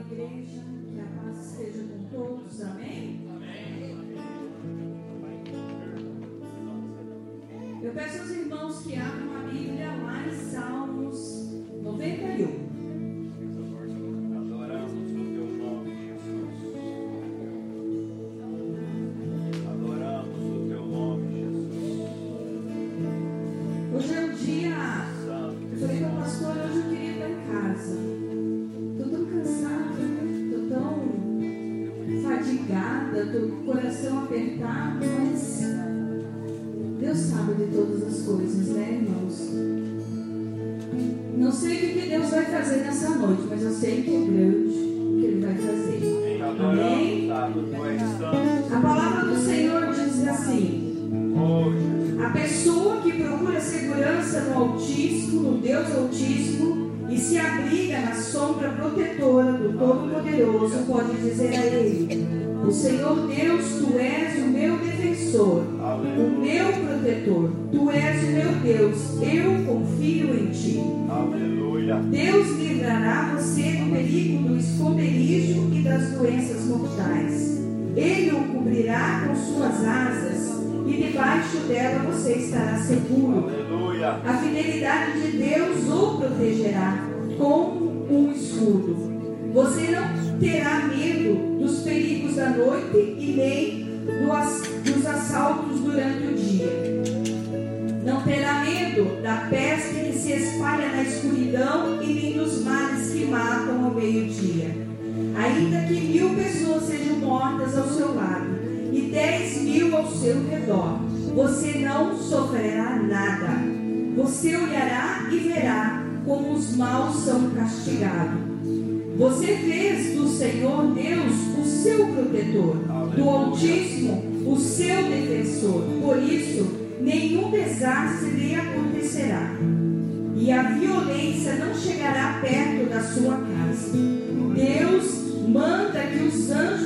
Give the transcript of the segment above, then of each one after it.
igreja, que a paz seja com todos, amém? Amém. Eu peço aos irmãos que abram a Bíblia lá em Salmos você fez do Senhor Deus o seu protetor, do Altíssimo o seu defensor. Por isso, nenhum desastre lhe acontecerá, e a violência não chegará perto da sua casa. Deus manda que os anjos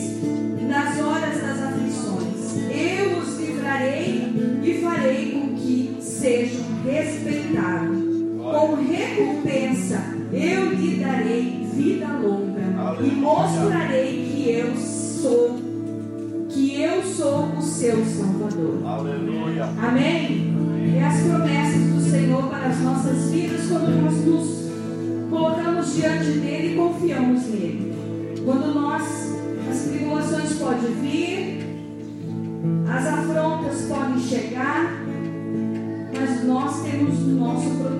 eles nas horas das aflições. Eu os livrarei e farei com que sejam respeitados. Com recompensa eu lhe darei vida longa e mostrarei que eu sou que eu sou o seu salvador. Aleluia. Amém. podem chegar, mas nós temos o nosso propósito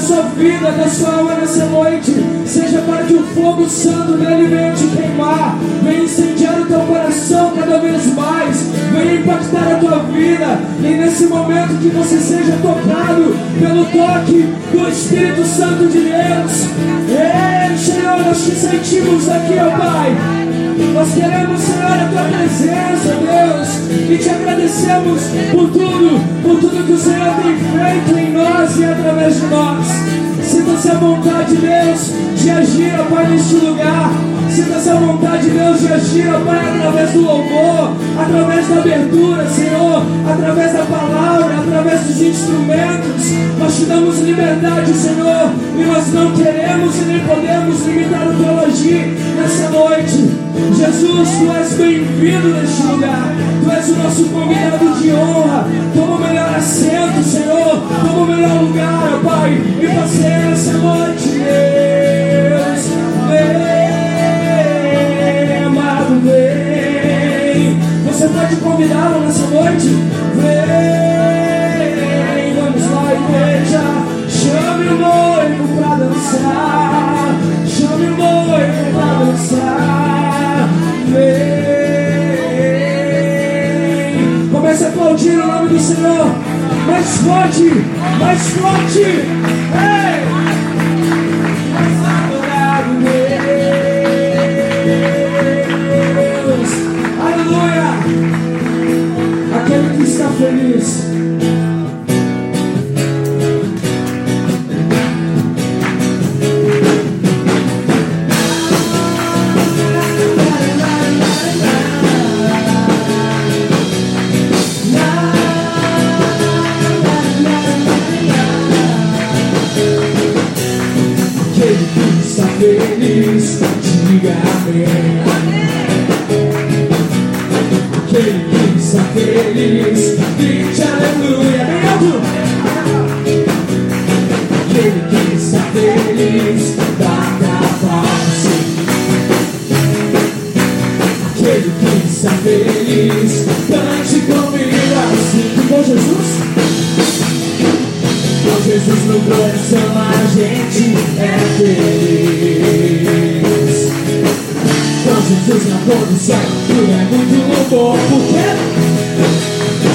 sua vida, da sua alma nessa noite, seja para que o fogo santo dele venha te queimar, venha incendiar o teu coração cada vez mais, venha impactar a tua vida, e nesse momento que você seja tocado pelo toque do Espírito Santo de Deus. Ei, Senhor, nós te sentimos aqui, ó Pai. Nós queremos, Senhor, a tua presença, Deus, e te agradecemos por tudo, por tudo que o Senhor tem feito em nós e através de nós. Sinta-se a vontade, Deus, de agir, ó Pai, neste lugar. Sinta-se a vontade, Deus, de agir, ó Pai, através do louvor, através da abertura, Senhor, através da palavra, através dos instrumentos. Nós te damos liberdade, Senhor, e nós não queremos e nem podemos limitar teu agir nessa noite. Jesus, tu és bem-vindo neste lugar. Tu és o nosso convidado de honra. Toma o melhor assento, Senhor. Toma o melhor lugar, Pai. E você essa noite, Deus. Vem, amado, vem. Você pode convidá-lo nessa noite? Vem, vamos lá, igreja. Chame o noivo pra dançar. Aplaudir o nome do Senhor. Mais forte, mais forte. Ei! Feliz, grite aleluia. Alto. Aquele que está feliz, bata palmas. Aquele que está feliz, cante comigo assim com Jesus. Com Jesus no coração a gente é feliz. Jesus na condição, tudo é muito bom. Porque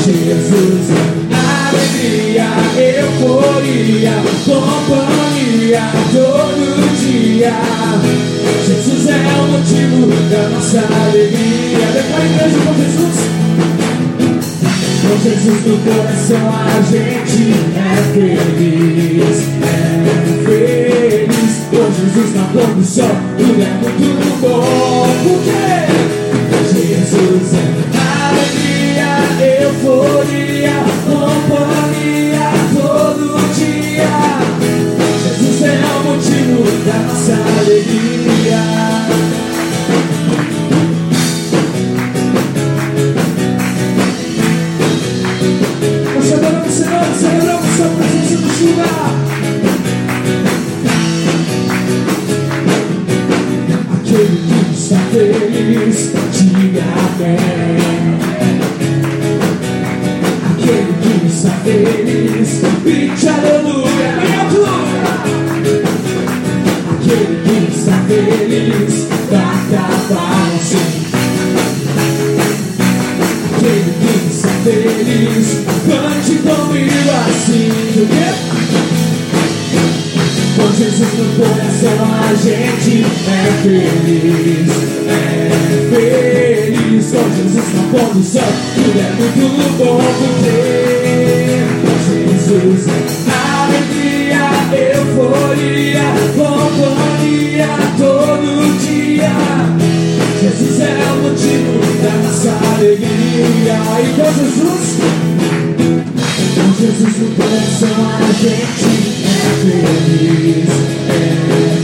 Jesus alegria, euforia, companhia todo dia. Jesus é o motivo da nossa alegria. Declara igreja com Jesus. Com Jesus no coração a gente é feliz, é feliz. Com Jesus na condução, tudo é muito bom. Porque da nossa alegria. Nós adoramos Senhor, celebramos Sua presença no lugar. Aquele que está feliz, diga amém. Aquele que está feliz, grite aleluia, feliz, bata palmas. Aquele que está feliz. Cante comigo assim? Com Jesus no coração a gente é feliz, é feliz. Com Jesus na condução, tudo é muito bom porque com Jesus alegria, euforia, companhia todo dia. Jesus é o motivo da nossa alegria e com Jesus, com Jesus no coração a gente feliz, é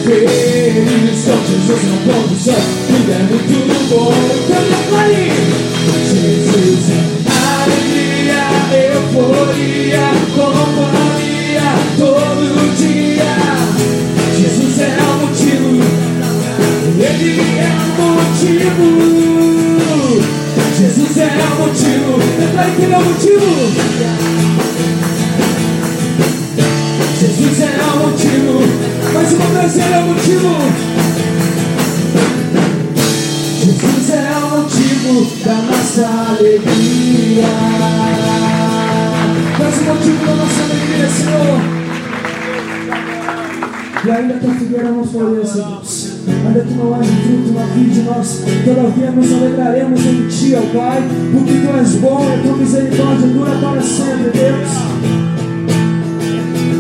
feliz Com Jesus na condução, tudo é muito bom Canta aí! Jesus é alegria, euforia, é motivo Jesus é o motivo, aí que ele é o motivo Jesus é o motivo, mais uma vez ele é o motivo. Jesus é o motivo da nossa alegria. Mais um motivo da nossa alegria, Senhor. E ainda que a figueira não ainda que não haja fruto na vida de nós, todavia nos alegraremos em Ti, ó Pai, porque Tu és bom e Tua misericórdia dura para sempre, Deus.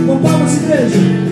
Com palmas, igreja.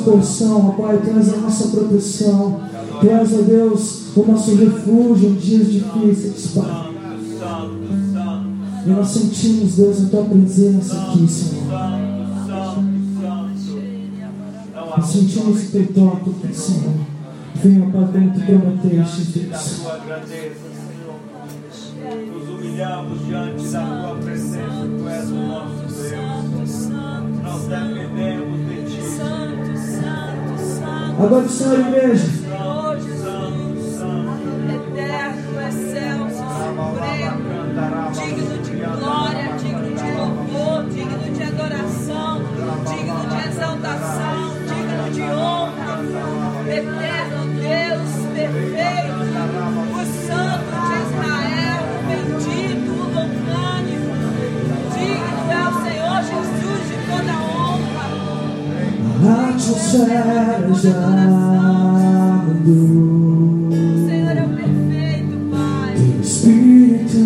Porção, ó Pai, és a nossa proteção. Tu és, ó Deus, o nosso refúgio em dias difíceis, Pai. E nós sentimos, Deus, a tua presença aqui, Senhor. Nós sentimos o teu toque Senhor. Venha, Pai, como tu prometeste, Deus. Nos humilhamos diante da tua presença, tu és o nosso Deus. Nós dependemos. Agora, Senhor, igreja. Eterno, excelso, supremo, digno de glória, digno de louvor, digno de adoração, digno de exaltação, digno de honra. Eterno A atmosfera já mudou. O Senhor é o perfeito, Pai. Teu Espírito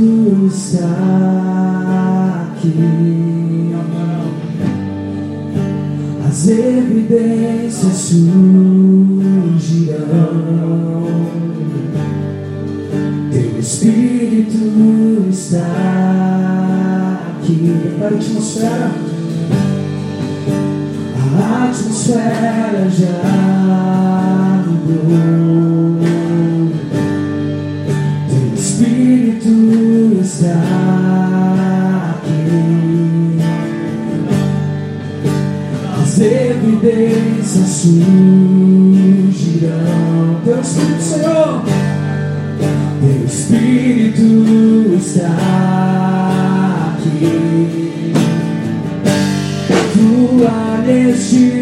está aqui. As evidências surgirão. Teu Espírito está aqui. Prepara a atmosfera. A atmosfera já. Teu Espírito está aqui. As evidências surgirão. Teu Espírito, Senhor. Teu Espírito está aqui. Tua neste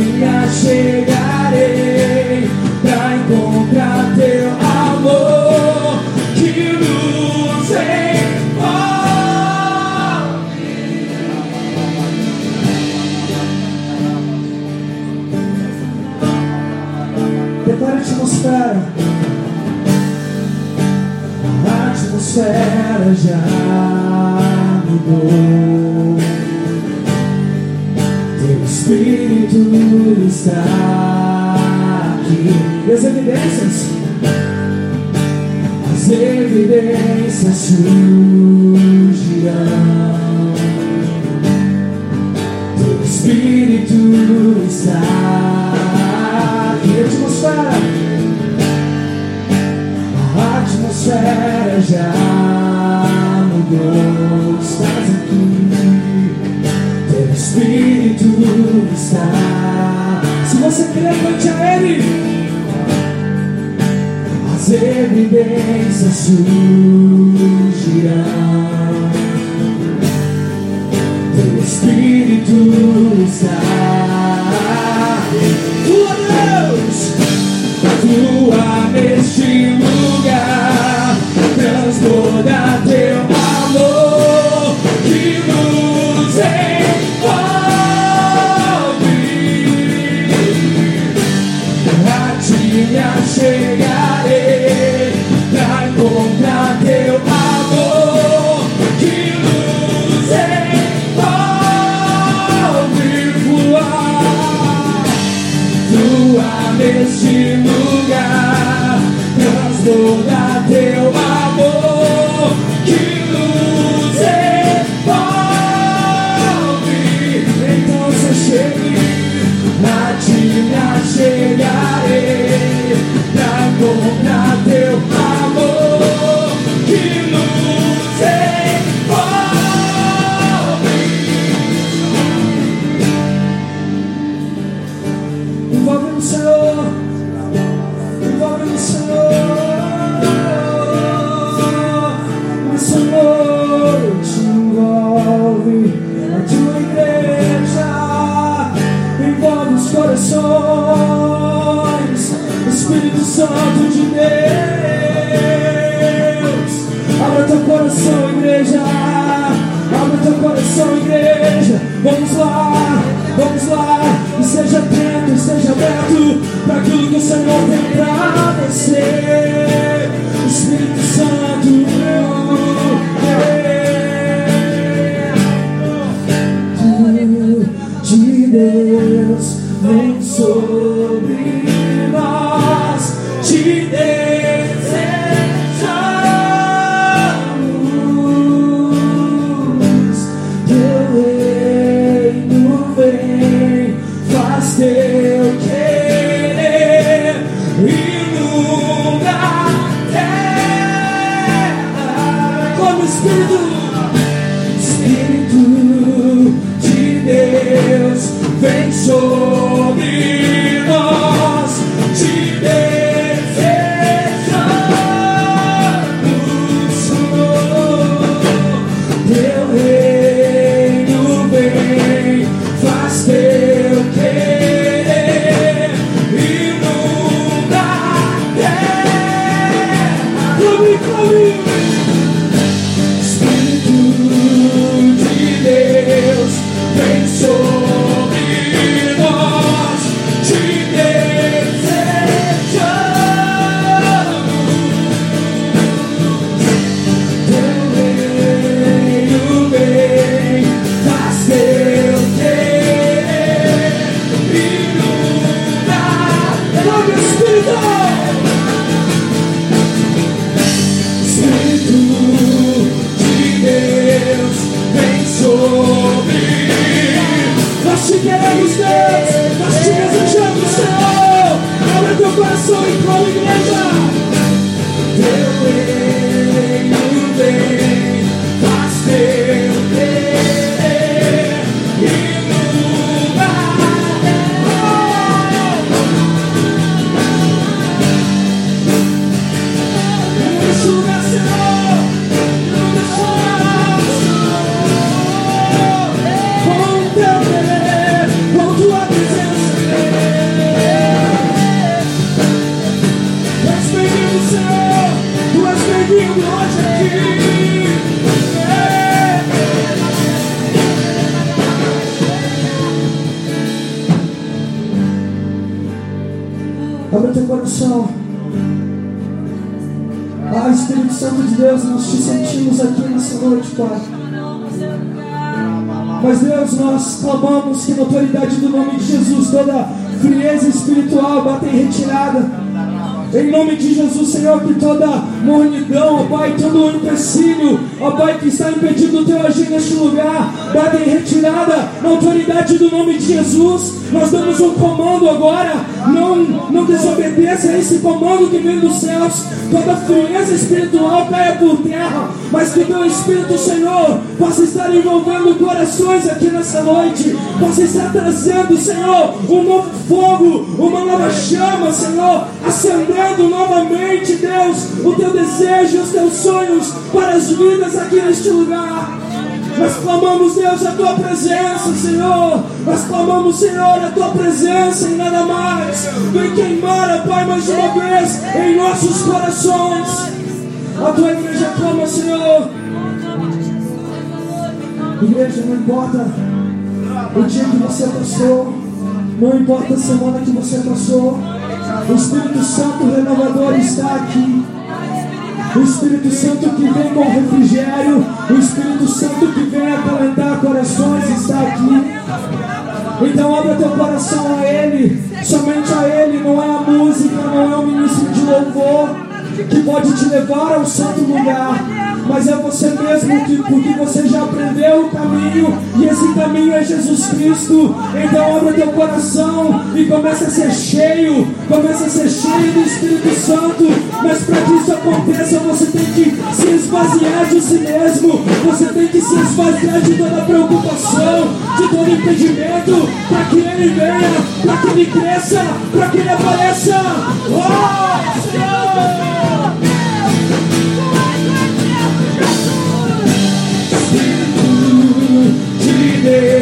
me achegarei pra encontrar teu amor que nos envolve. Prepare a atmosfera. A atmosfera já Deus vem sobre espiritual caia por terra, mas que teu Espírito, Senhor, possa estar envolvendo corações aqui nessa noite, possa estar trazendo, Senhor, um novo fogo, uma nova chama, Senhor, acendendo novamente, Deus, o teu desejo os teus sonhos para as vidas aqui neste lugar. Nós clamamos, Deus, a tua presença, Senhor. Nós clamamos, Senhor, a tua presença e nada mais. Vem queimar, Pai, mais uma vez em nossos corações. A tua igreja clama, Senhor. Igreja, não importa o dia que você passou, não importa a semana que você passou, o Espírito Santo renovador está aqui. O Espírito Santo que vem com refrigério, o Espírito Santo que vem acalentar corações está aqui. Então abra teu coração a Ele, somente a Ele, não é a música, não é o ministro de louvor que pode te levar ao santo lugar, mas é você mesmo que, porque você já aprendeu o caminho e esse caminho é Jesus Cristo. Então abra teu coração e comece a ser cheio, comece a ser cheio do Espírito Santo. Mas para que isso aconteça, você tem que se esvaziar de si mesmo, você tem que se esvaziar de toda preocupação, de todo impedimento, para que Ele venha, para que Ele cresça, para que Ele apareça. Oh, Senhor! De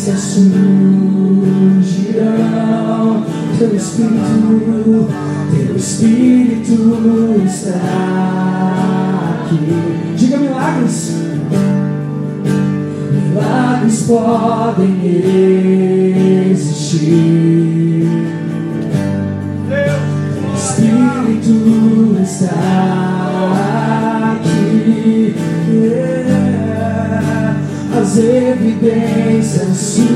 evidências surgirão. Teu Espírito, teu Espírito está aqui. Diga milagres. Milagres podem existir. Espírito está aqui. As evidências surgirão.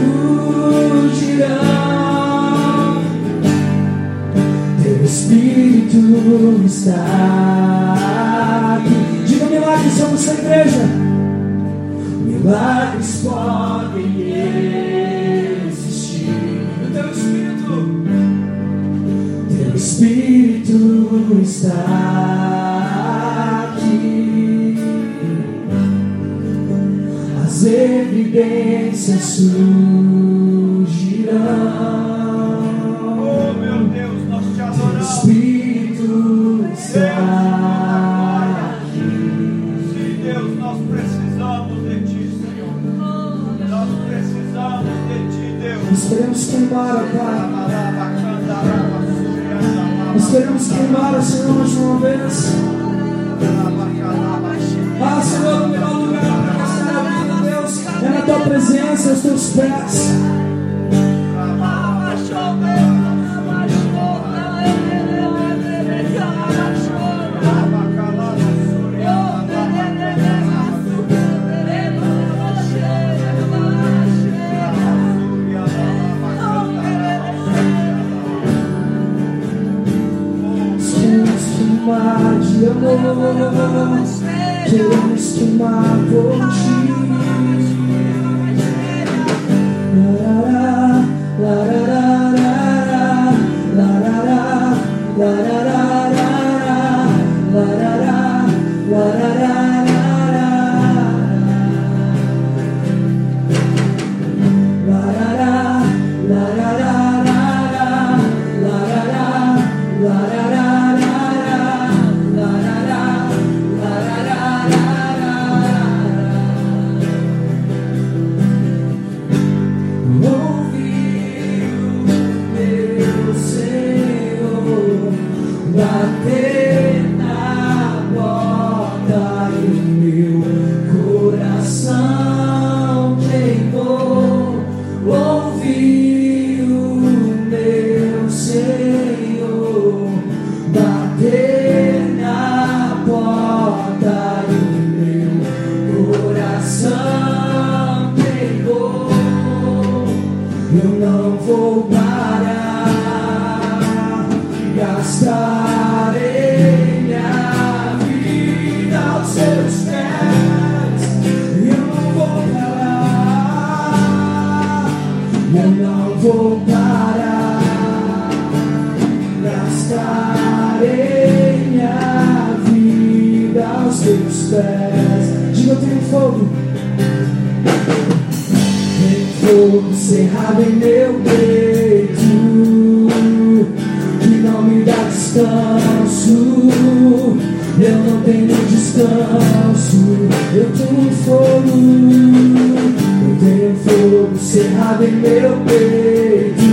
Teu Espírito está aqui. Diga milagres sobre essa igreja. Milagres podem existir. O teu Espírito. Teu Espírito está aqui. As evidências surgirão. Oh, meu Deus, nós te adoramos. Espírito está aqui. Sim, Deus, nós precisamos de ti, Senhor. Nós precisamos de ti, Deus. Nós queremos queimar, ó Pai. Nós queremos queimar, Senhor, mais uma vez. Tua presença, aos teus pés. Queremos queimar de amor, queremos queimar aos teus pés. Diga, tenho fogo. Tem fogo cerrado em meu peito Que não me dá descanso Eu não tenho descanso Eu tenho fogo Eu tenho fogo cerrado em meu peito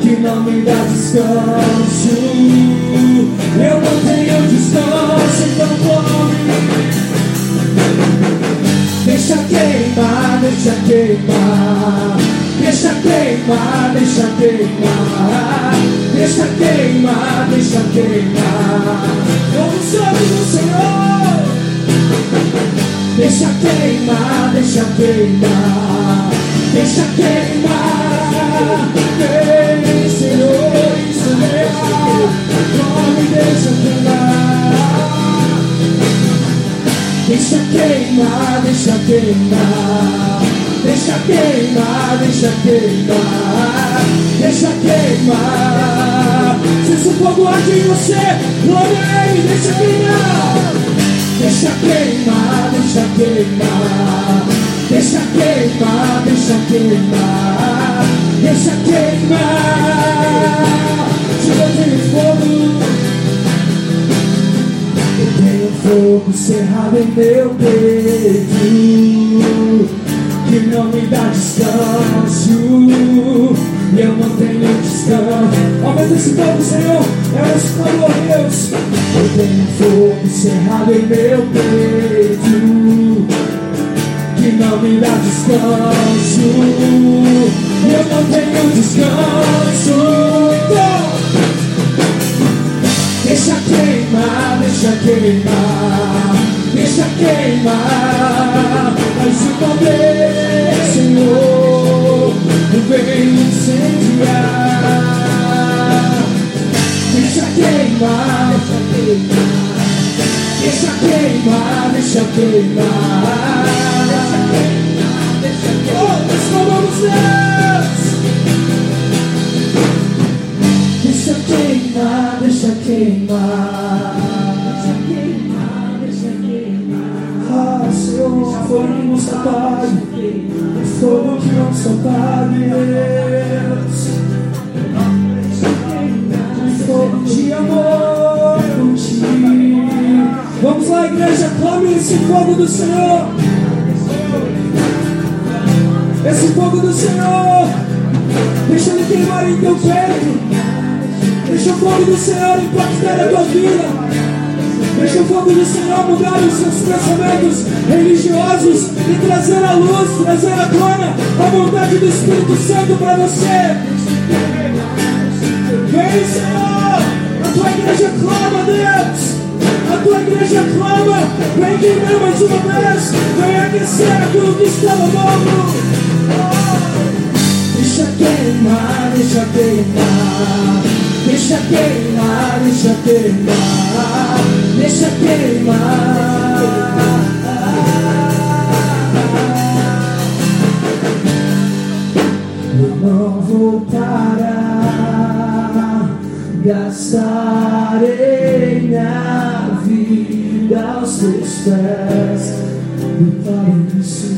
Que não me dá descanso Eu não tenho descanso Então come Deixa queimar, deixa queimar, deixa queimar, deixa queimar, deixa queimar, queimar, deixa queimar. Como sangue do Senhor. Deixa queimar, deixa queimar, deixa queimar. Vem, Senhor, Senhor, come deixa queimar. Deixa queimar, deixa queimar. Deixa queimar, deixa queimar, deixa queimar. Se esse fogo arde em você, glória deixa queimar. Deixa queimar, deixa queimar, deixa queimar, deixa queimar, deixa queimar. Eu tenho fogo, eu tenho fogo cerrado em meu peito que não me dá descanso. E eu não tenho descanso. Aumenta esse fogo, Senhor. É o Senhor, Deus. Eu tenho fogo cerrado em meu peito. Que não me dá descanso. E eu não tenho descanso. Então, deixa queimar, deixa queimar. Deixa queimar, mas o poder, Senhor, vem incendiar. Deixa queimar, deixa queimar, deixa queimar. Oh, transformamos Deus. Deixa queimar, deixa queimar. fogo que nos apague, o fogo que não se apague, Deus. Um fogo de amor contigo. Vamos lá, igreja, clame esse fogo do Senhor. Esse fogo do Senhor, deixa ele queimar em teu peito. Deixa o fogo do Senhor impactar a tua vida. Deixa o fogo do Senhor mudar os seus pensamentos religiosos e trazer a luz, trazer à tona a vontade do Espírito Santo para você. Vem, Senhor! A tua igreja clama, Deus! A tua igreja clama! Vem queimar mais uma vez! Vem aquecer aquilo que estava morto! Deixa queimar, deixa queimar. Deixa queimar, deixa queimar, deixa queimar. Eu não vou parar, gastarei minha vida aos teus pés do paraíso. Eu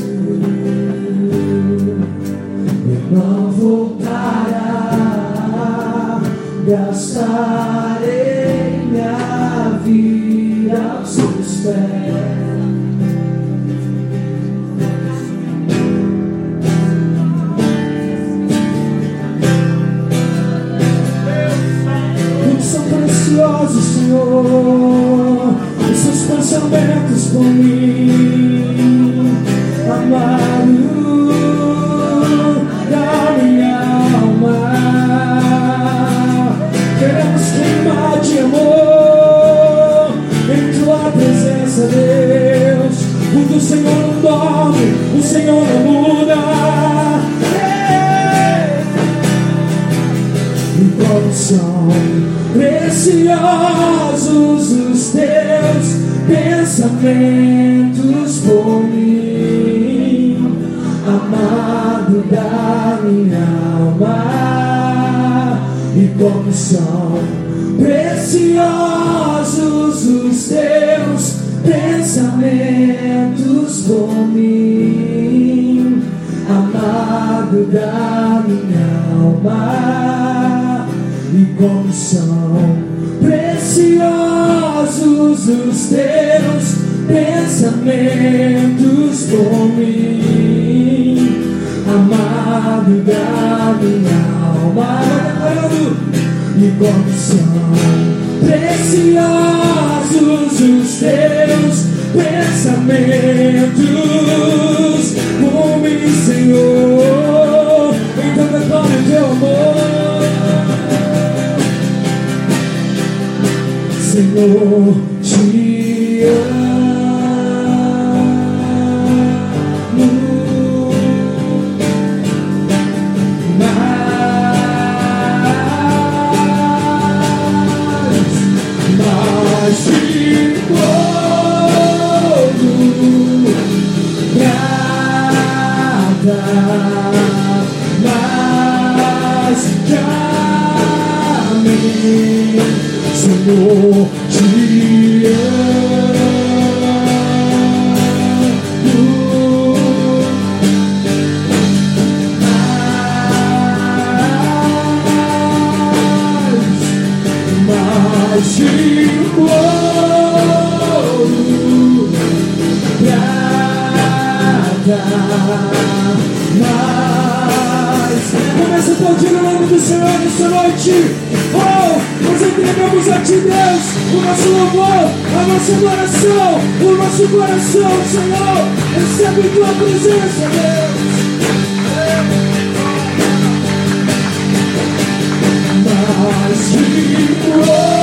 gastarei Senhor, te amo. mais, mais de ouro, prata, mais. Começa a aplaudir o nome do Senhor nessa noite. A Ti, Deus, o nosso louvor, a nossa adoração, o nosso coração, Senhor. Recebe Tua presença, Deus. mais de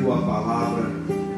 tua palavra,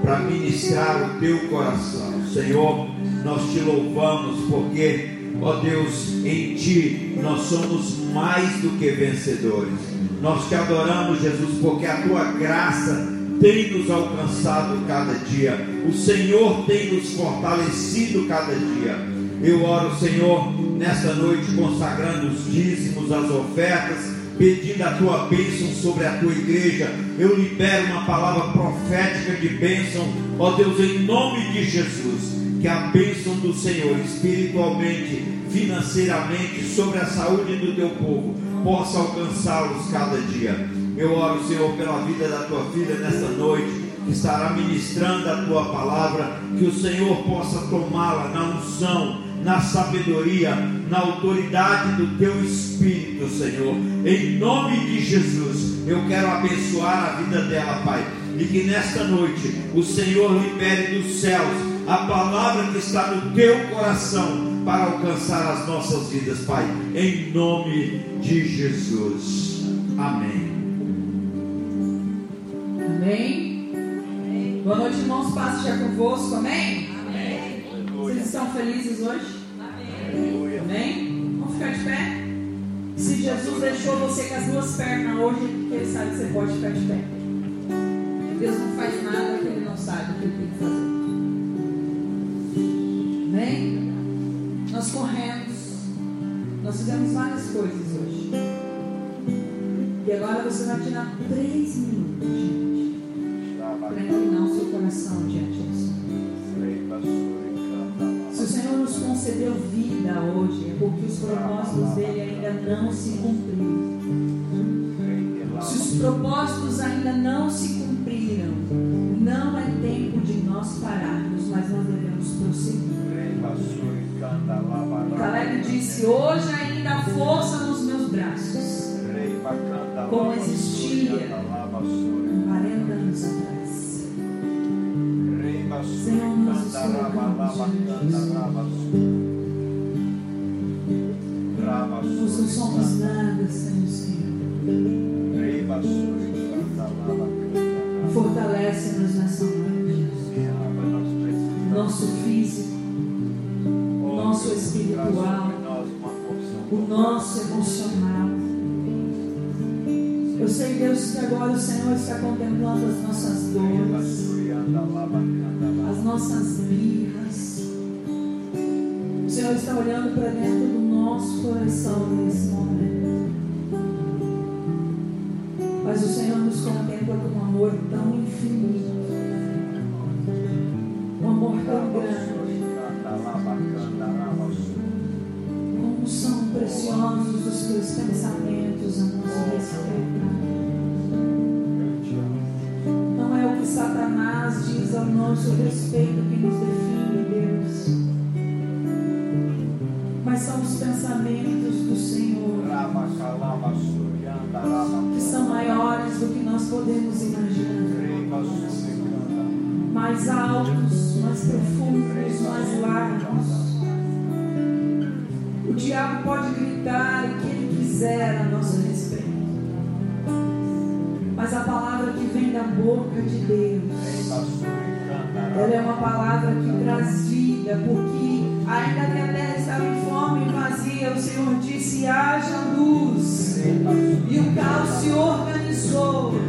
para ministrar o teu coração. Senhor, nós te louvamos porque, ó Deus, em ti nós somos mais do que vencedores. Nós te adoramos, Jesus, porque a tua graça tem nos alcançado cada dia. O Senhor tem nos fortalecido cada dia. Eu oro, Senhor, nessa noite consagrando os dízimos, as ofertas, pedindo a tua bênção sobre a tua igreja. Eu libero uma palavra profética de bênção, ó Deus, em nome de Jesus. Que a bênção do Senhor, espiritualmente, financeiramente, sobre a saúde do teu povo, possa alcançá-los cada dia. Eu oro, Senhor, pela vida da tua filha nesta noite, que estará ministrando a tua palavra, que o Senhor possa tomá-la na unção, na sabedoria, na autoridade do teu Espírito, Senhor. Em nome de Jesus, eu quero abençoar a vida dela, Pai. E que nesta noite o Senhor libere dos céus a palavra que está no teu coração para alcançar as nossas vidas, Pai. Em nome de Jesus. Amém. Amém? Boa noite, irmãos. Paz esteja convosco. Amém? Vocês estão felizes hoje? Amém? Vamos ficar de pé? Se Jesus deixou você com as duas pernas hoje, Ele sabe que você pode ficar de pé. Deus não faz nada que Ele não sabe o que Ele tem que fazer. Amém? Nós corremos. Nós fizemos várias coisas hoje. E agora você vai tirar três minutos, gente, para inclinar o seu coração diante do Senhor. Concedeu vida hoje é porque os propósitos dele ainda não se cumpriram. Se os propósitos ainda não se cumpriram, não é tempo de nós pararmos, mas nós devemos prosseguir. Caleb disse: Hoje ainda há força nos meus braços, como existia Não somos nada sem o Senhor. Fortalece-nos nessa noite. Nosso físico, nosso espiritual, o nosso emocional. Eu sei, Deus, que agora o Senhor está contemplando as nossas dores, as nossas birras. Senhor está olhando para dentro do nosso coração nesse momento. Mas o Senhor nos contempla com um amor tão infinito, um amor tão grande. Como são preciosos os teus pensamentos a nosso respeito. Não é o que Satanás diz ao nosso respeito que nos define, podemos imaginar. Mais altos, mais profundos, mais largos. O diabo pode gritar o que ele quiser a nosso respeito. Mas a palavra que vem da boca de Deus, ela é uma palavra que traz vida, porque ainda que a terra estava em fome e vazia, o Senhor disse: haja luz. E o caos se organizou.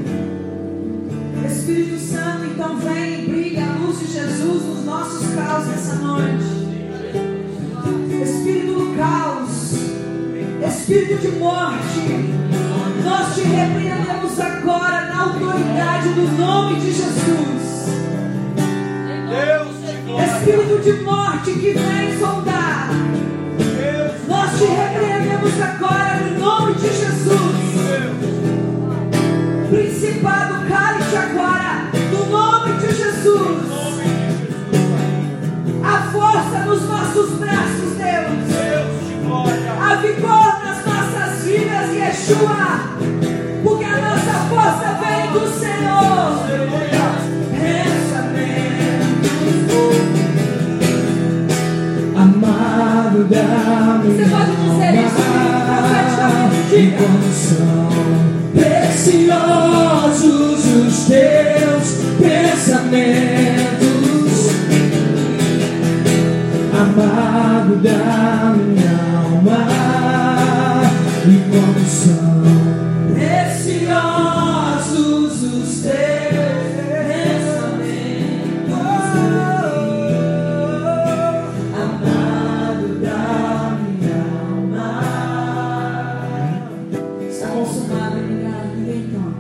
Caos nessa noite. Espírito do caos, espírito de morte, nós te repreendemos agora na autoridade do nome de Jesus. Espírito de morte que vem sondar, nossos braços, Deus. A vigor nas nossas vidas, Yeshua. Porque a nossa força vem do Senhor. Amado da Você minha pode dizer isso profeticamente? Como são preciosos os teus pensamentos, da minha alma, e como são preciosos os teus pensamentos, amado da minha alma. Está consumado, ninguém toma.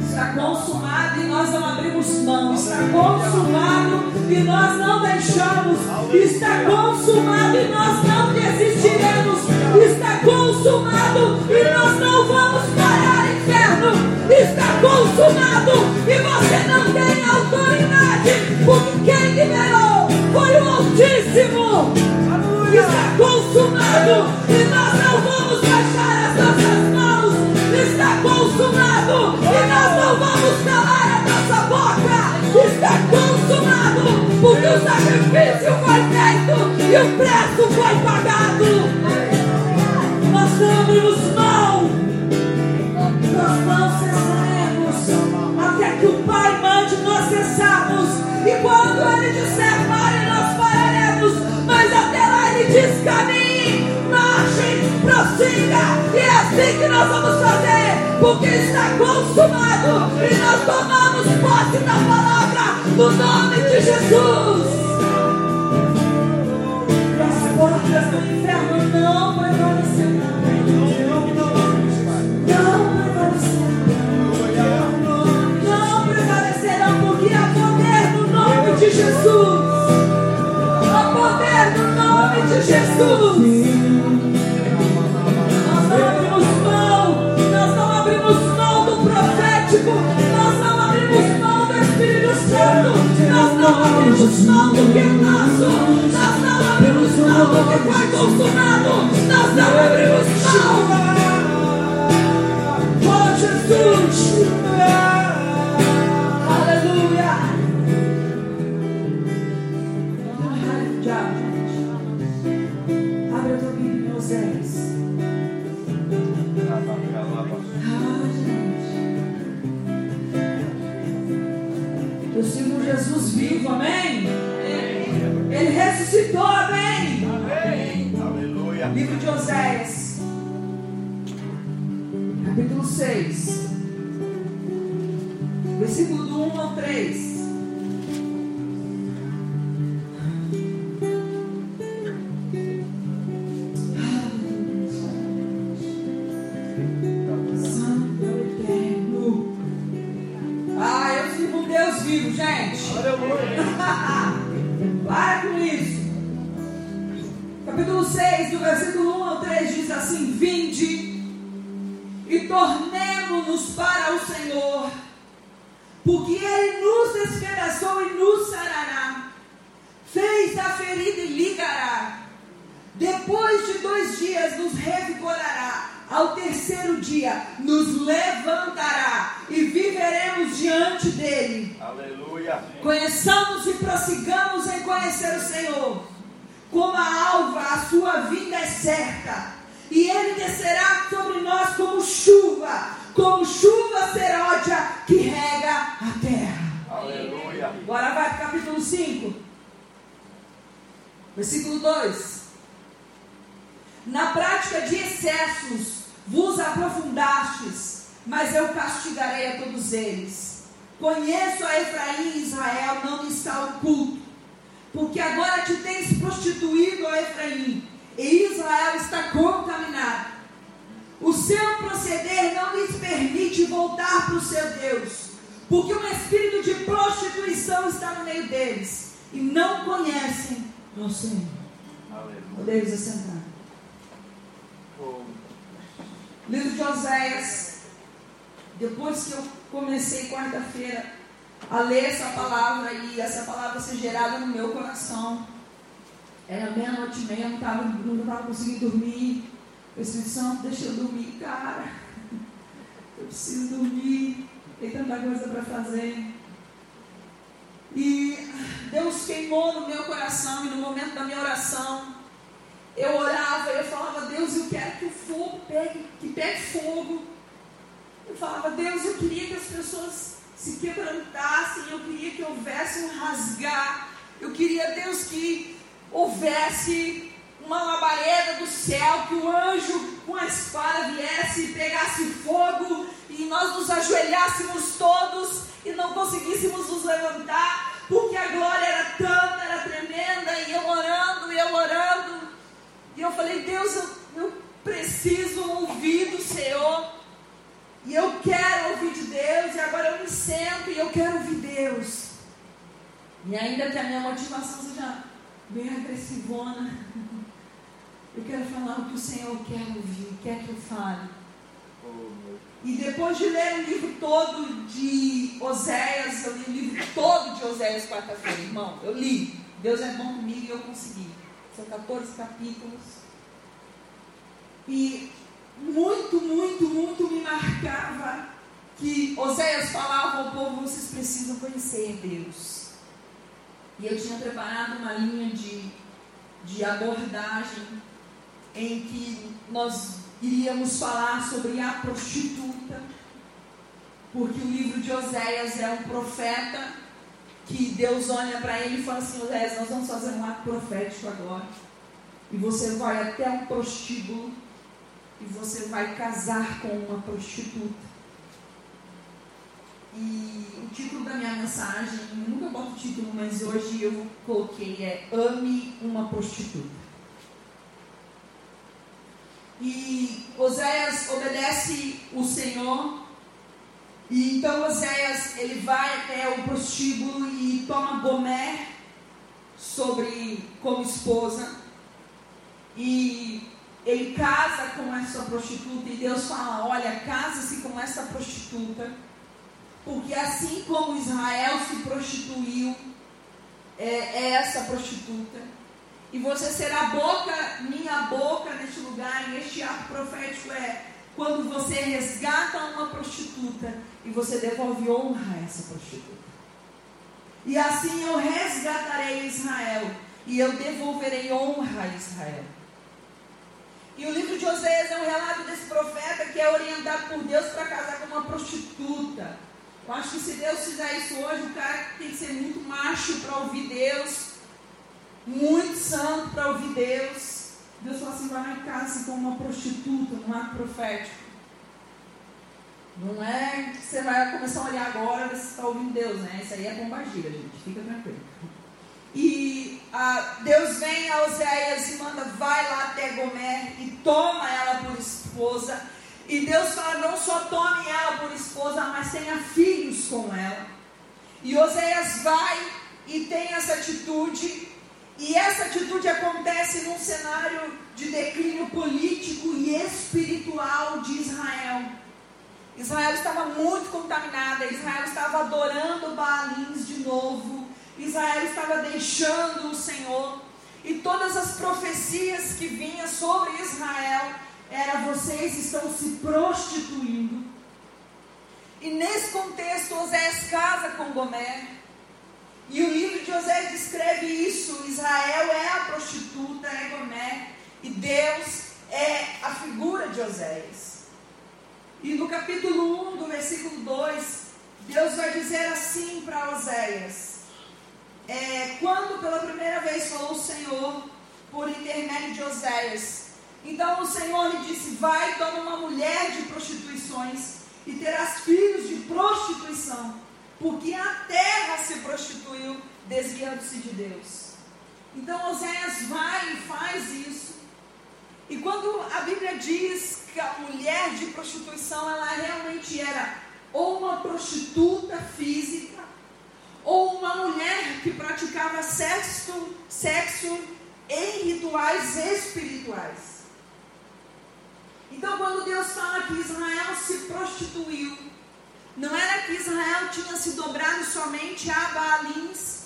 Está consumado e nós não abrimos mão. Está consumado e nós não deixamos. Está consumado e nós não desistiremos. Está consumado e nós não vamos parar, inferno. Está consumado e você não nós vamos fazer. Porque está consumado. E nós tomamos posse da palavra no nome de Jesus. As portas do inferno não prevalecerão. Prevalecerão porque há poder no nome de Jesus. Abrimos mão do que é nós não abrimos mão do que foi consumado, nós não abrimos mão. Oh Jesus! Ressuscitou, amém? Aleluia. Livro de Oséias, capítulo 6, versículo do 1 ao 3. Assentar. Oh, Livro de Oséias. Depois que eu comecei quarta-feira a ler essa palavra e essa palavra ser gerada no meu coração, era meia-noite e meia, eu não estava não tava conseguindo dormir. O Espírito Santo, deixa eu dormir, cara. Eu preciso dormir. Tem tanta coisa para fazer. E Deus queimou no meu coração e no momento da minha oração, eu orava, eu falava, Deus, eu quero que o fogo pegue, que pegue fogo. Eu falava, Deus, eu queria que as pessoas se quebrantassem, eu queria que houvesse um rasgar, eu queria, Deus, que houvesse uma labareda do céu, que o anjo com a espada viesse e pegasse fogo, e nós nos ajoelhássemos todos e não conseguíssemos nos levantar, porque a glória era tanta, era tremenda, e eu orando, e eu orando. E eu falei, Deus, eu, eu preciso ouvir do Senhor. E eu quero ouvir de Deus. E agora eu me sento e eu quero ouvir Deus. E ainda que a minha motivação seja bem agressivona, eu quero falar o que o Senhor quer ouvir, quer que eu fale. E depois de ler o livro todo de Oséias, eu li o livro todo de Oséias quarta-feira, irmão. Eu li. Deus é bom comigo e eu consegui. São 14 capítulos. E muito, muito, muito me marcava que Oséias falava ao povo: vocês precisam conhecer Deus. E eu tinha preparado uma linha de, de abordagem em que nós iríamos falar sobre a prostituta, porque o livro de Oséias é um profeta que Deus olha para ele e fala assim: Oséias, nós vamos fazer um ato profético agora. E você vai até um prostíbulo e você vai casar com uma prostituta. E o título da minha mensagem, nunca boto título, mas hoje eu coloquei é Ame uma prostituta. E Oséias obedece o Senhor. E então Oséias ele vai até o prostíbulo e toma Gomer sobre como esposa. e ele casa com essa prostituta e Deus fala: Olha, case-se com essa prostituta, porque assim como Israel se prostituiu, é, é essa prostituta, e você será boca, minha boca neste lugar, e este ato profético é quando você resgata uma prostituta e você devolve honra a essa prostituta. E assim eu resgatarei Israel e eu devolverei honra a Israel. E o livro de Oséias é um relato desse profeta que é orientado por Deus para casar com uma prostituta. Eu acho que se Deus fizer isso hoje, o cara tem que ser muito macho para ouvir Deus, muito santo para ouvir Deus. Deus falou assim: vai em casa com uma prostituta, num ato profético. Não é que você vai começar a olhar agora ver se está ouvindo Deus, né? Isso aí é bombagira, gente. Fica tranquilo. E ah, Deus vem a Oséias e manda, vai lá até Gomer e toma ela por esposa. E Deus fala, não só tome ela por esposa, mas tenha filhos com ela. E Oséias vai e tem essa atitude. E essa atitude acontece num cenário de declínio político e espiritual de Israel. Israel estava muito contaminada, Israel estava adorando Baalins de novo. Israel estava deixando o Senhor. E todas as profecias que vinham sobre Israel era vocês estão se prostituindo. E nesse contexto, Osés casa com Gomer. E o livro de Osés descreve isso. Israel é a prostituta, é Gomer. E Deus é a figura de Osés. E no capítulo 1, do versículo 2, Deus vai dizer assim para Oséias: é, quando pela primeira vez falou o Senhor por intermédio de Oséias. Então o Senhor lhe disse: Vai, toma uma mulher de prostituições e terás filhos de prostituição, porque a terra se prostituiu, desviando-se de Deus. Então Oséias vai e faz isso. E quando a Bíblia diz que a mulher de prostituição, ela realmente era ou uma prostituta física, ou uma mulher que praticava sexo, sexo em rituais espirituais. Então, quando Deus fala que Israel se prostituiu, não era que Israel tinha se dobrado somente a Baalins,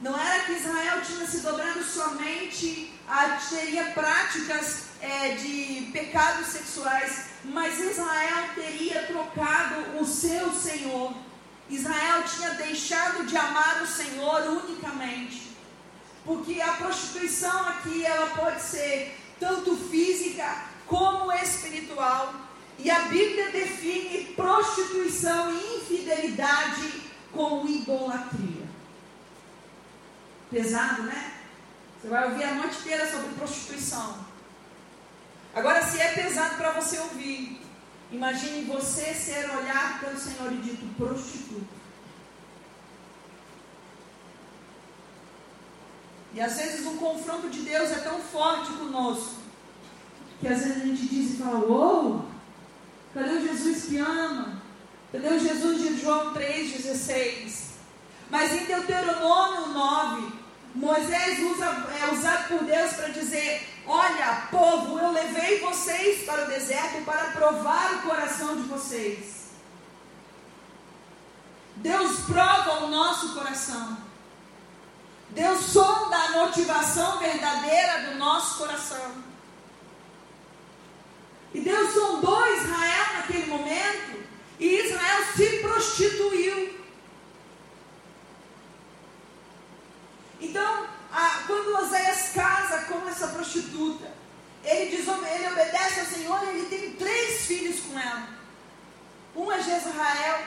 não era que Israel tinha se dobrado somente a teria práticas é, de pecados sexuais, mas Israel teria trocado o seu Senhor Israel tinha deixado de amar o Senhor unicamente. Porque a prostituição aqui ela pode ser tanto física como espiritual. E a Bíblia define prostituição e infidelidade como idolatria. Pesado, né? Você vai ouvir a noite inteira sobre prostituição. Agora, se é pesado para você ouvir, Imagine você ser olhado pelo Senhor e dito prostituta. E às vezes o confronto de Deus é tão forte conosco que às vezes a gente diz e fala: Uou, cadê o Jesus que ama? Cadê o Jesus de João 3,16? Mas em Deuteronômio 9, Moisés usa, é usado por Deus para dizer: Olha, povo, eu levei vocês para o deserto para provar o coração de vocês. Deus prova o nosso coração. Deus sonda a motivação verdadeira do nosso coração. E Deus sondou Israel naquele momento, e Israel se prostituiu. Então, a, quando Oséias casa com essa prostituta, ele, diz, ele obedece ao Senhor e ele tem três filhos com ela. Um é Jezrael,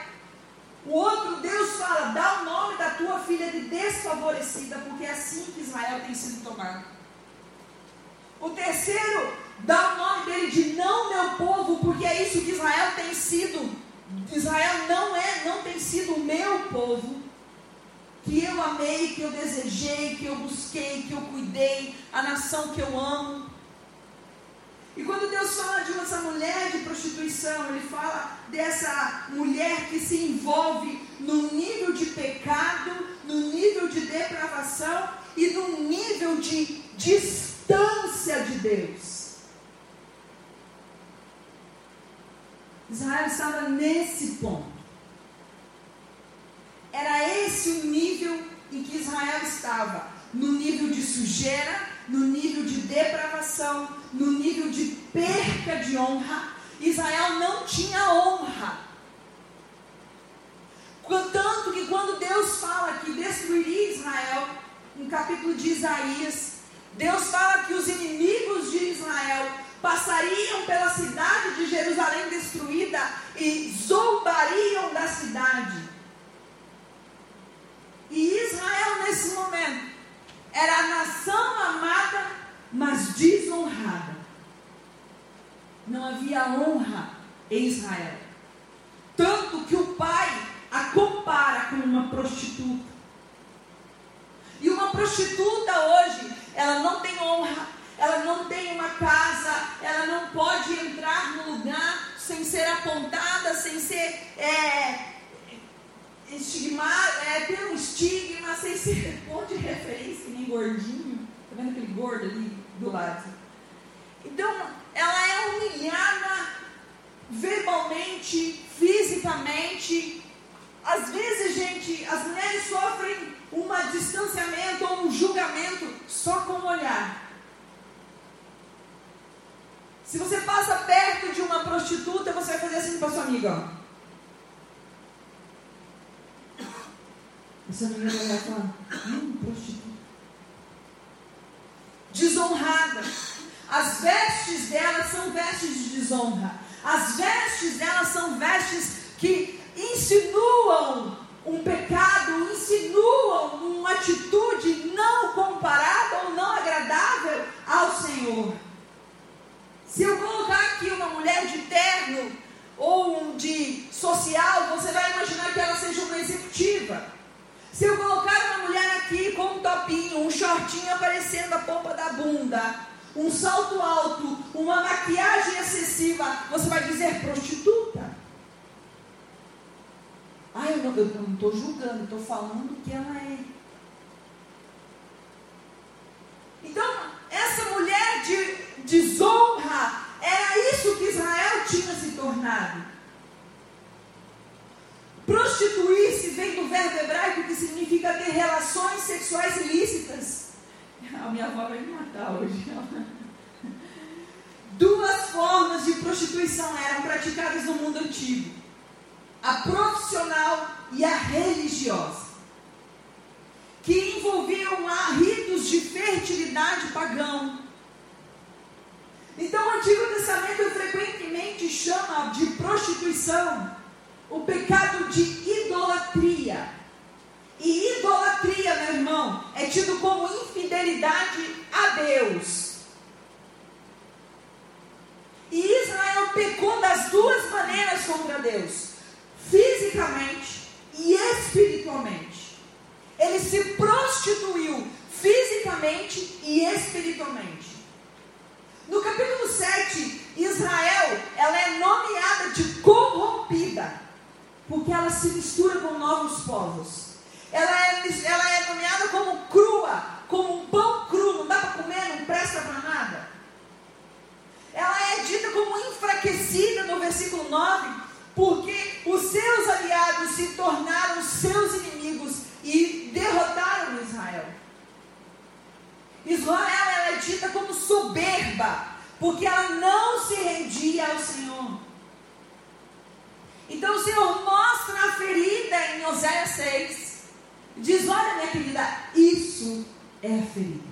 o outro, Deus fala, dá o nome da tua filha de desfavorecida, porque é assim que Israel tem sido tomado. O terceiro, dá o nome dele de não meu povo, porque é isso que Israel tem sido. Israel não é, não tem sido o meu povo que eu amei, que eu desejei, que eu busquei, que eu cuidei, a nação que eu amo. E quando Deus fala de essa mulher de prostituição, Ele fala dessa mulher que se envolve no nível de pecado, no nível de depravação e no nível de distância de Deus. Israel estava nesse ponto. Era esse o nível em que Israel estava. No nível de sujeira, no nível de depravação, no nível de perca de honra. Israel não tinha honra. Tanto que quando Deus fala que destruiria Israel, no capítulo de Isaías, Deus fala que os inimigos de Israel passariam pela cidade de Jerusalém destruída e zombariam da cidade. E Israel, nesse momento, era a nação amada, mas desonrada. Não havia honra em Israel. Tanto que o pai a compara com uma prostituta. E uma prostituta hoje, ela não tem honra, ela não tem uma casa, ela não pode entrar no lugar sem ser apontada, sem ser é, estigmada, é, ter um estigma, sem ser ponto de referência, nem gordinho. Tá vendo aquele gordo ali do lado? Então, ela é humilhada verbalmente, fisicamente, às vezes, gente, as mulheres sofrem um distanciamento ou um julgamento só com o olhar. Se você passa perto de uma prostituta, você vai fazer assim para sua amiga. Ó. Essa menina vai falar, hum, prostituta. Desonrada. As vestes dela são vestes de desonra. As vestes dela são vestes que insinuam um pecado, insinuam uma um shortinho aparecendo a polpa da bunda, um salto alto, uma maquiagem excessiva, você vai dizer prostituta. Ah, eu não estou julgando, estou falando que ela é. Então, essa mulher de desonra, era isso que Israel tinha se tornado. Prostituir-se vem do verbo hebraico significa ter relações sexuais ilícitas. A minha avó vai me matar hoje. Duas formas de prostituição eram praticadas no mundo antigo a profissional e a religiosa, que envolviam ritos de fertilidade pagão. Então, o Antigo Testamento frequentemente chama de prostituição o pecado de idolatria. E idolatria, meu irmão, é tido como infidelidade a Deus. E Israel pecou das duas maneiras contra Deus fisicamente e espiritualmente. Ele se prostituiu fisicamente e espiritualmente. No capítulo 7, Israel, ela é nomeada de corrompida, porque ela se mistura com novos povos. Ela é, ela é nomeada como crua, como um pão cru, não dá para comer, não presta para nada. Ela é dita como enfraquecida no versículo 9, porque os seus aliados se tornaram seus inimigos e derrotaram Israel. Israel é dita como soberba, porque ela não se rendia ao Senhor. Então o Senhor mostra a ferida em Oséias 6. Diz: Olha, minha querida, isso é a ferida.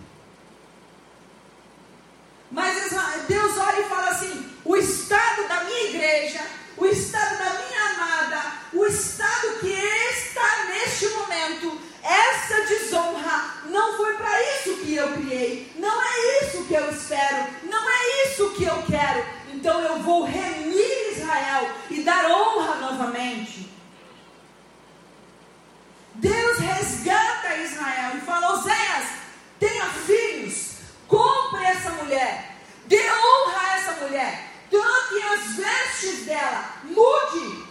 Mas Deus olha e fala assim: o estado da minha igreja o estado da minha amada, o estado que está neste momento, essa desonra, não foi para isso que eu criei, não é isso que eu espero, não é isso que eu quero. Então eu vou remir Israel e dar honra novamente. Deus resgata Israel e fala: Oséias, tenha filhos, compre essa mulher, dê honra a essa mulher, troque as vestes dela, mude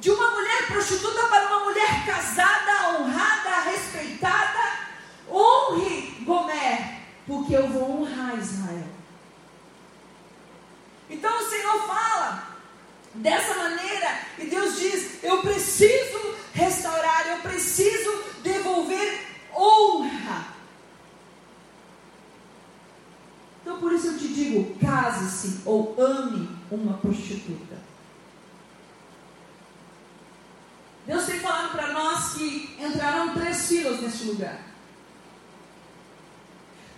de uma mulher prostituta para uma mulher casada, honrada, respeitada. Honre Gomer, porque eu vou honrar Israel. Então o Senhor fala dessa maneira e Deus diz: Eu preciso case-se ou ame uma prostituta. Deus tem falado para nós que entrarão três filas neste lugar.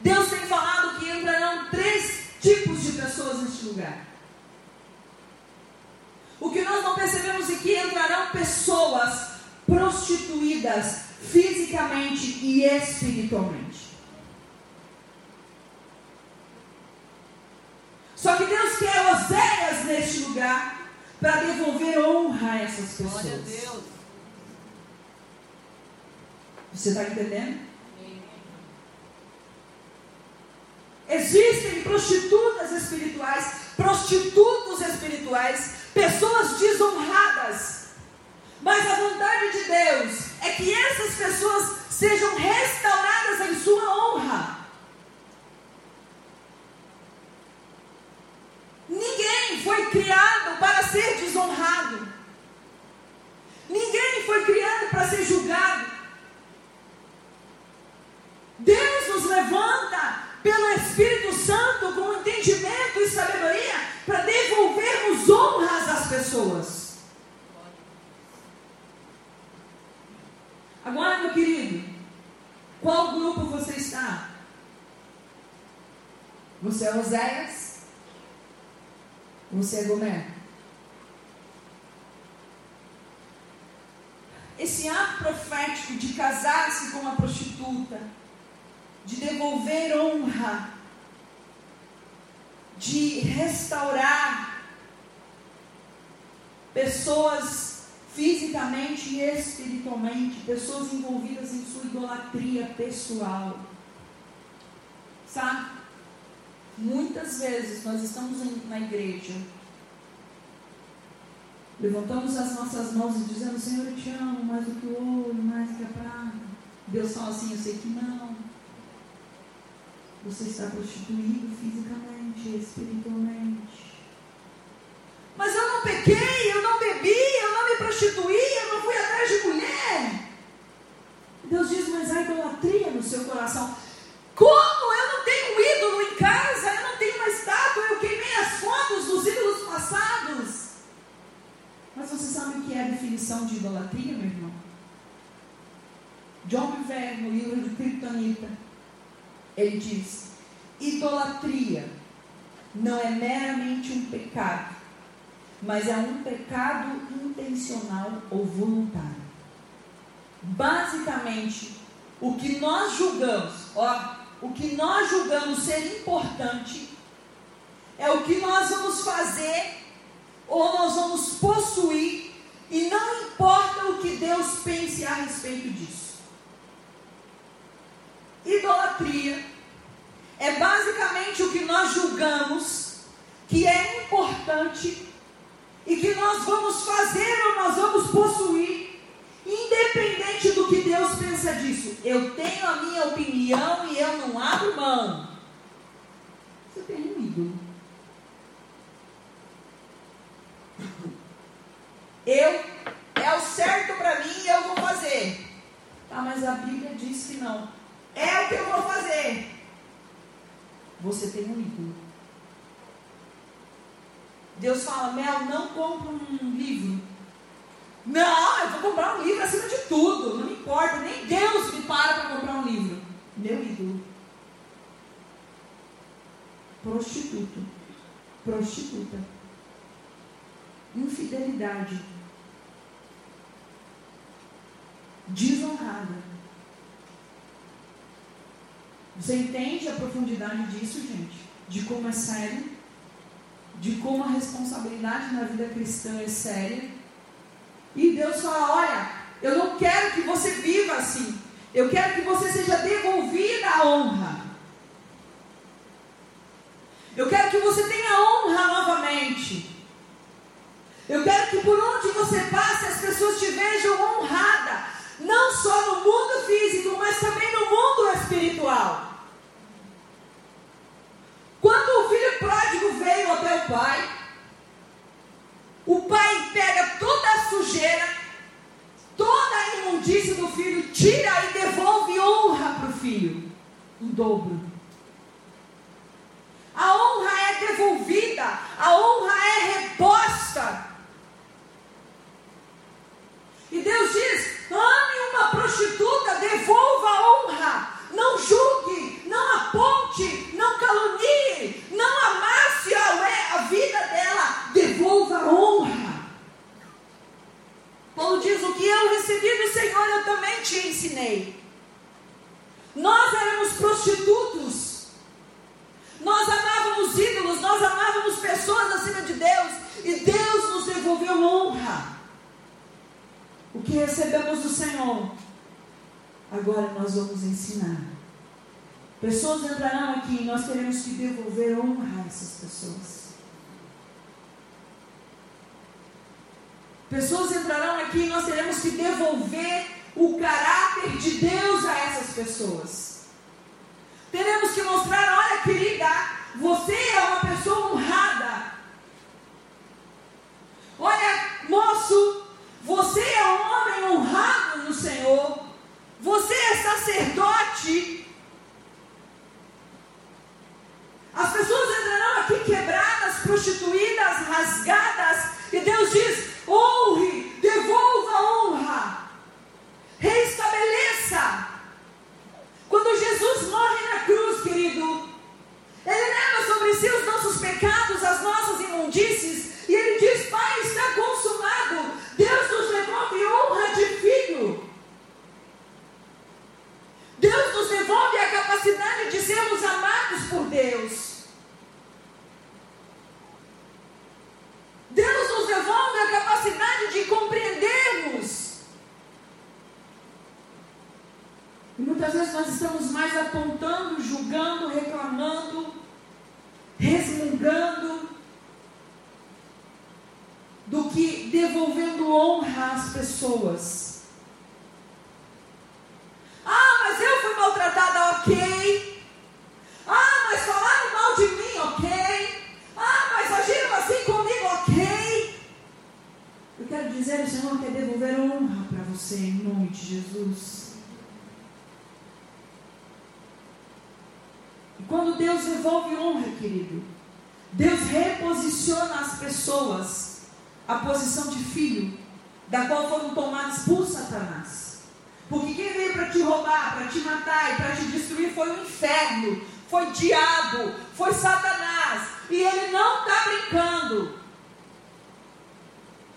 Deus tem falado que entrarão três tipos de pessoas neste lugar. O que nós não percebemos é que entrarão pessoas prostituídas fisicamente e espiritualmente. Só que Deus quer Oséias neste lugar para devolver honra a essas pessoas. Glória a Deus. Você está entendendo? Existem prostitutas espirituais, prostitutos espirituais, pessoas desonradas. Mas a vontade de Deus é que essas pessoas sejam restauradas em sua honra. Ninguém foi criado para ser desonrado. Ninguém foi criado para ser julgado. Deus nos levanta pelo Espírito Santo com entendimento e sabedoria para devolvermos honras às pessoas. Agora, meu querido, qual grupo você está? Você é Oséias? Você é Gomé? Esse ato profético de casar-se com uma prostituta, de devolver honra, de restaurar pessoas fisicamente e espiritualmente, pessoas envolvidas em sua idolatria pessoal. Sabe? Muitas vezes nós estamos na igreja, levantamos as nossas mãos e dizemos: Senhor, eu te amo mais do que o ouro, mais do que a prata. Deus fala assim: Eu sei que não. Você está prostituído fisicamente, espiritualmente. Mas eu não pequei, eu não bebi, eu não me prostituí, eu não fui atrás de mulher. Deus diz, mas há idolatria no seu coração. Como eu não tenho ídolo em casa, eu não tenho uma estátua, eu queimei as fotos dos ídolos passados. Mas você sabe o que é a definição de idolatria, meu irmão? John Bevere, no livro de Kryptonita, ele diz: idolatria não é meramente um pecado, mas é um pecado intencional ou voluntário. Basicamente, o que nós julgamos, ó, o que nós julgamos ser importante é o que nós vamos fazer ou nós vamos possuir e não importa o que Deus pense a respeito disso. Idolatria é basicamente o que nós julgamos que é importante e que nós vamos fazer ou nós vamos possuir, independente do que Deus pensa disso. Eu tenho a minha opinião e eu não abro mão. Você tem um ídolo. Eu é o certo para mim e eu vou fazer. Ah, mas a Bíblia diz que não. É o que eu vou fazer. Você tem um ídolo. Deus fala, Mel, não compra um livro. Não, eu vou comprar um livro acima de tudo. Não me importa, nem Deus me para para comprar um livro. Meu ídolo. Prostituto. Prostituta. Infidelidade. Desonrada você entende a profundidade disso, gente? De como é sério? De como a responsabilidade na vida cristã é séria? E Deus fala: olha, eu não quero que você viva assim. Eu quero que você seja devolvida a honra. Eu quero que você tenha honra novamente. Eu quero que por onde você passe as pessoas te vejam honrada, não só no mundo físico, mas também no mundo espiritual. Quando o filho pródigo veio até o pai, o pai pega toda a sujeira, toda a imundícia do filho, tira e devolve honra para o filho. o dobro. A honra é devolvida, a honra é reposta. E Deus diz: ame uma prostituta, devolva a honra, não julgue, não aponte, não calunie, não amasse a vida dela devolva a honra. Paulo diz: O que eu recebi do Senhor, eu também te ensinei. Nós éramos prostitutos. Nós amávamos ídolos, nós amávamos pessoas acima de Deus. E Deus nos devolveu honra. O que recebemos do Senhor, agora nós vamos ensinar. Pessoas entrarão aqui e nós teremos que devolver honra a essas pessoas. Pessoas entrarão aqui e nós teremos que devolver o caráter de Deus a essas pessoas. Teremos que mostrar, olha querida, você é uma pessoa honrada. Olha, moço, você é um homem honrado no Senhor. Você é sacerdote. As pessoas entrarão aqui quebradas, prostituídas, rasgadas. E Deus diz: honre, devolva honra, reestabeleça. Quando Jesus morre na cruz, querido, Ele leva sobre si os nossos pecados, as nossas imundícies, e Ele diz: Pai, está consumado. Deus nos devolve honra de filho. Deus nos devolve a capacidade de sermos amados por Deus. Deus nos devolve a capacidade de compreendermos. E muitas vezes nós estamos mais apontando, julgando, reclamando, resmungando, do que devolvendo honra às pessoas. Ah, mas eu fui maltratada, ok. Ah, mas falaram mal de mim, ok. Ah, mas agiram assim comigo, ok. Eu quero dizer, o Senhor quer devolver honra para você em nome de Jesus. E quando Deus devolve honra, querido, Deus reposiciona as pessoas à posição de filho, da qual foram tomadas por Satanás. Porque quem veio para te roubar, para te matar e para te destruir foi o inferno, foi o diabo, foi Satanás. E ele não está brincando.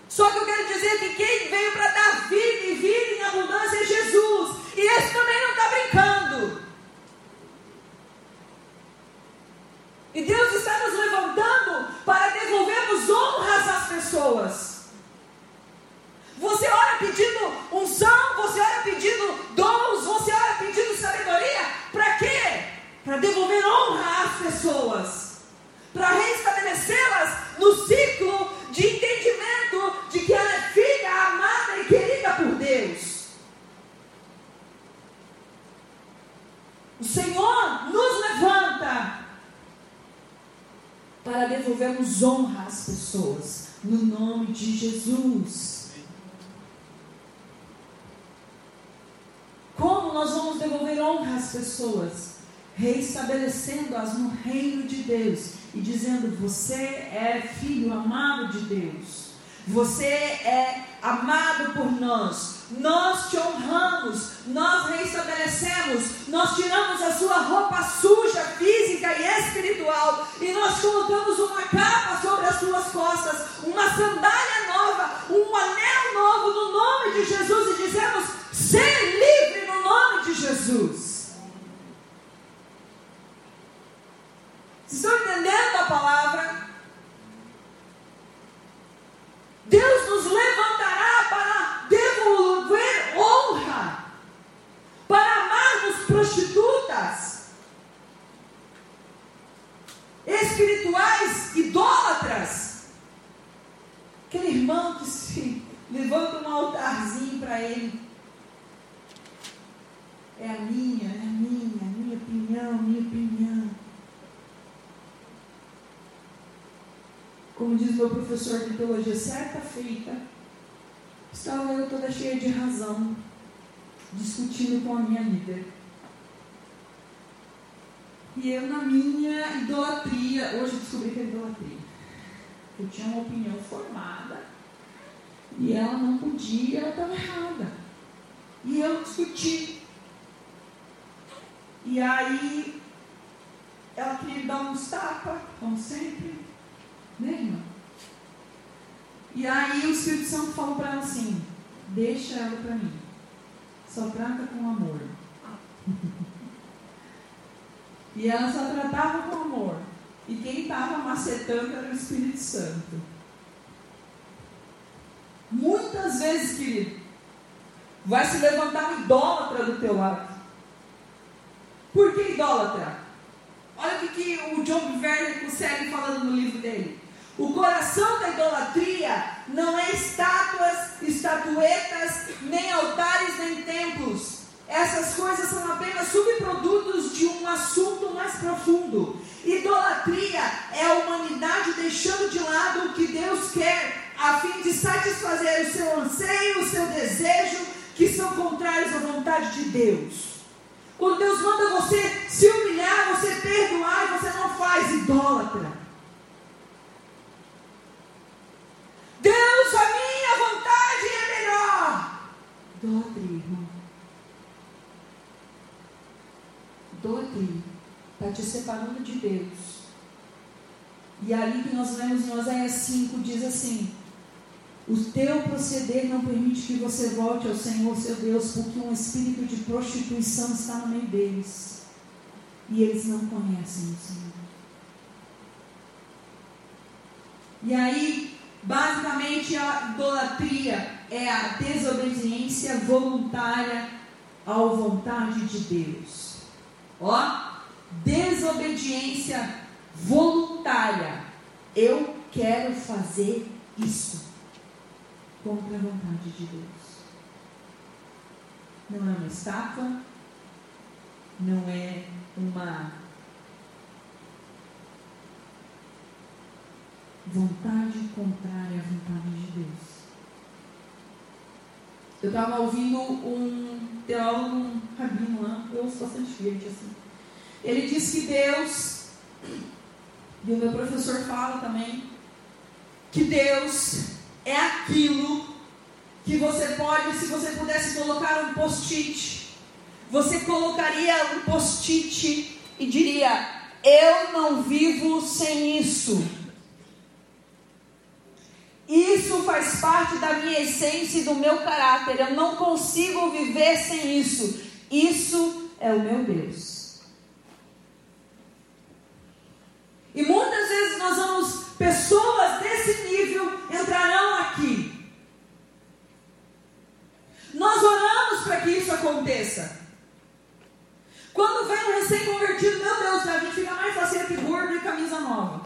Só que eu quero dizer que quem veio para dar vida e vida em abundância é Jesus. E esse também não está brincando. E Deus está nos levantando para devolvermos honras às pessoas. Você ora pedindo unção, você ora pedindo dons, você ora pedindo sabedoria. Para quê? Para devolver honra às pessoas. Para restabelecê-las no ciclo de entendimento de que ela é filha, amada e querida por Deus. O Senhor nos levanta para devolvermos honra às pessoas, no nome de Jesus. Como nós vamos devolver honra às pessoas? Reestabelecendo-as no reino de Deus e dizendo: Você é filho amado de Deus. Você é amado por nós. Nós te honramos, nós reestabelecemos, nós tiramos a sua roupa suja, física e espiritual, e nós colocamos uma capa sobre as suas costas, uma sandália nova, um anel novo no nome de Jesus e dizemos: ser livre no nome de Jesus. Vocês estão entendendo a palavra? Deus nos levantará para devolver honra, para amarmos prostitutas, espirituais, idólatras. Aquele irmão que se levanta um altarzinho para ele. É a minha, é a minha, a minha opinião, a minha opinião. Como diz meu professor de teologia, certa feita, estava eu toda cheia de razão, discutindo com a minha líder. E eu, na minha idolatria, hoje descobri que é idolatria. Eu tinha uma opinião formada e ela não podia, ela estava errada. E eu discuti. E aí, ela queria me dar uns tapas, como sempre. Né, irmã? E aí o Espírito Santo falou para ela assim: deixa ela para mim. Só trata com amor. e ela só tratava com amor. E quem estava macetando era o Espírito Santo. Muitas vezes, querido, vai se levantar um idólatra do teu lado. Por que idólatra? Olha o que, que o John Werner consegue falando no livro dele. O coração da idolatria não é estátuas, estatuetas, nem altares, nem templos. Essas coisas são apenas subprodutos de um assunto mais profundo. Idolatria é a humanidade deixando de lado o que Deus quer, a fim de satisfazer o seu anseio, o seu desejo, que são contrários à vontade de Deus. Quando Deus manda você se humilhar, você perdoar, você não faz idólatra. Deus, a minha vontade é melhor. Idolatria, irmão. Idolatria. Está te separando de Deus. E ali que nós lemos em Oséias 5 diz assim: O teu proceder não permite que você volte ao Senhor seu Deus, porque um espírito de prostituição está no meio deles. E eles não conhecem o Senhor. E aí, Basicamente, a idolatria é a desobediência voluntária à vontade de Deus. Ó, desobediência voluntária. Eu quero fazer isso contra a vontade de Deus. Não é uma estátua, não é uma vontade contrária à vontade de Deus. Eu estava ouvindo um teólogo, um rabino lá, eu ouço bastante gente assim. Ele diz que Deus, e o meu professor fala também, que Deus é aquilo que você pode, se você pudesse colocar um post-it, você colocaria um post-it e diria: Eu não vivo sem isso. Isso faz parte da minha essência e do meu caráter. Eu não consigo viver sem isso. Isso é o meu Deus. E muitas vezes nós vamos, pessoas desse nível entrarão aqui. Nós oramos para que isso aconteça. Quando vem um recém-convertido, meu Deus, gente fica mais fácil que gordo e camisa nova.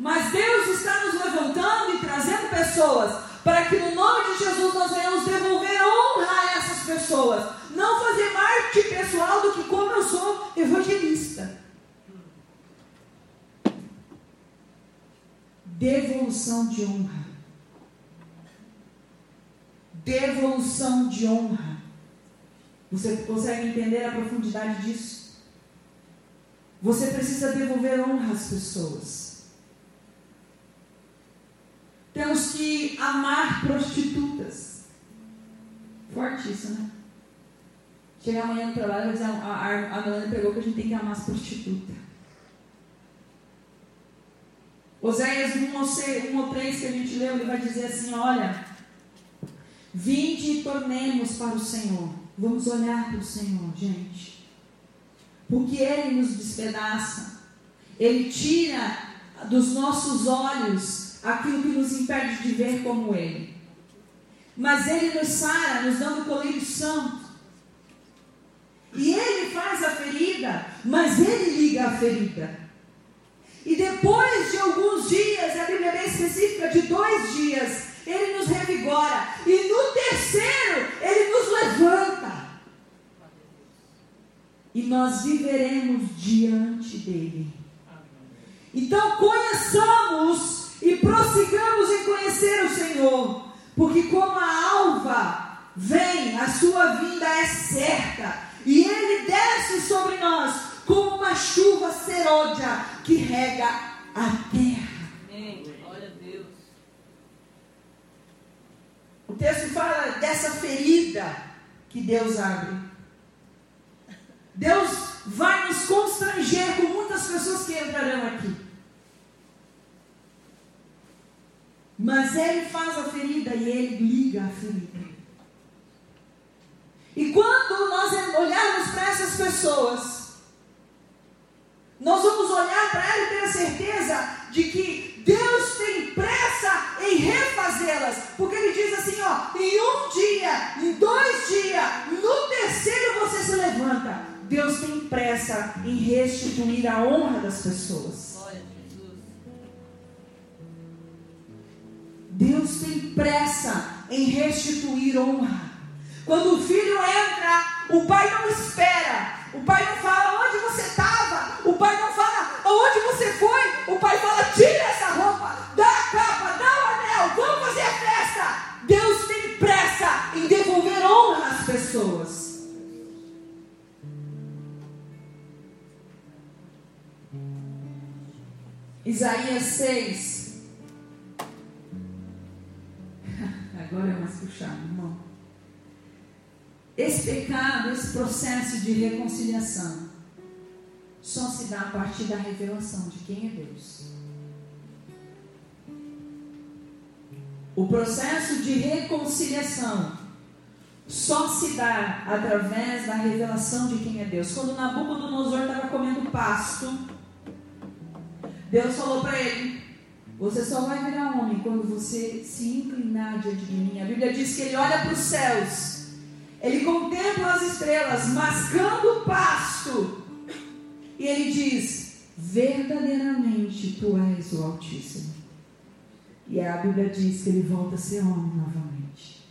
Mas Deus está nos levantando e trazendo pessoas para que no nome de Jesus nós venhamos devolver honra a essas pessoas. Não fazer marketing pessoal do que como eu sou evangelista. Devolução de honra. Devolução de honra. Você consegue entender a profundidade disso? Você precisa devolver honra às pessoas. Temos que amar prostitutas. Forte isso, né? Chegar amanhã no trabalho e dizer, a, a, a pregou que a gente tem que amar as prostitutas. Oséias 1 ou, 1 ou 3 que a gente leu, ele vai dizer assim, olha, vinde e tornemos para o Senhor. Vamos olhar para o Senhor, gente. Porque Ele nos despedaça. Ele tira dos nossos olhos aquilo que nos impede de ver como Ele. Mas Ele nos sara, nos dando o colírio santo. E Ele faz a ferida, mas Ele liga a ferida. E depois de alguns dias, a Bíblia é bem específica, de dois dias, Ele nos revigora. E no terceiro, Ele nos levanta. E nós viveremos diante dEle. Então conheçamos e prossigamos em conhecer o Senhor, porque como a alva vem, a sua vinda é certa, e ele desce sobre nós como uma chuva serôdia que rega a terra. Amém. Glória a Deus. O texto fala dessa ferida que Deus abre. Deus vai nos constranger com muitas pessoas que entrarão aqui. Mas Ele faz a ferida e Ele liga a ferida. E quando nós olharmos para essas pessoas, nós vamos olhar para ela e ter a certeza de que Deus tem pressa em refazê-las, porque Ele diz assim: ó, em um dia, em dois dias, no terceiro você se levanta. Deus tem pressa em restituir a honra das pessoas. Deus tem pressa em restituir honra. Quando o filho entra, o pai não espera. O pai não fala onde você estava. O pai não fala aonde você foi. O pai fala: tira essa roupa, dá a capa, dá o anel, vamos fazer a festa. Deus tem pressa em devolver honra às pessoas. Isaías 6. Agora é mais puxado, irmão. Esse pecado, esse processo de reconciliação, só se dá a partir da revelação de quem é Deus. O processo de reconciliação só se dá através da revelação de quem é Deus. Quando Nabucodonosor estava comendo pasto, Deus falou para ele: Você só vai virar homem quando você se inclinar diante de mim. A Bíblia diz que ele olha para os céus, ele contempla as estrelas, mascando o pasto, e ele diz: Verdadeiramente tu és o Altíssimo. E a Bíblia diz que ele volta a ser homem novamente.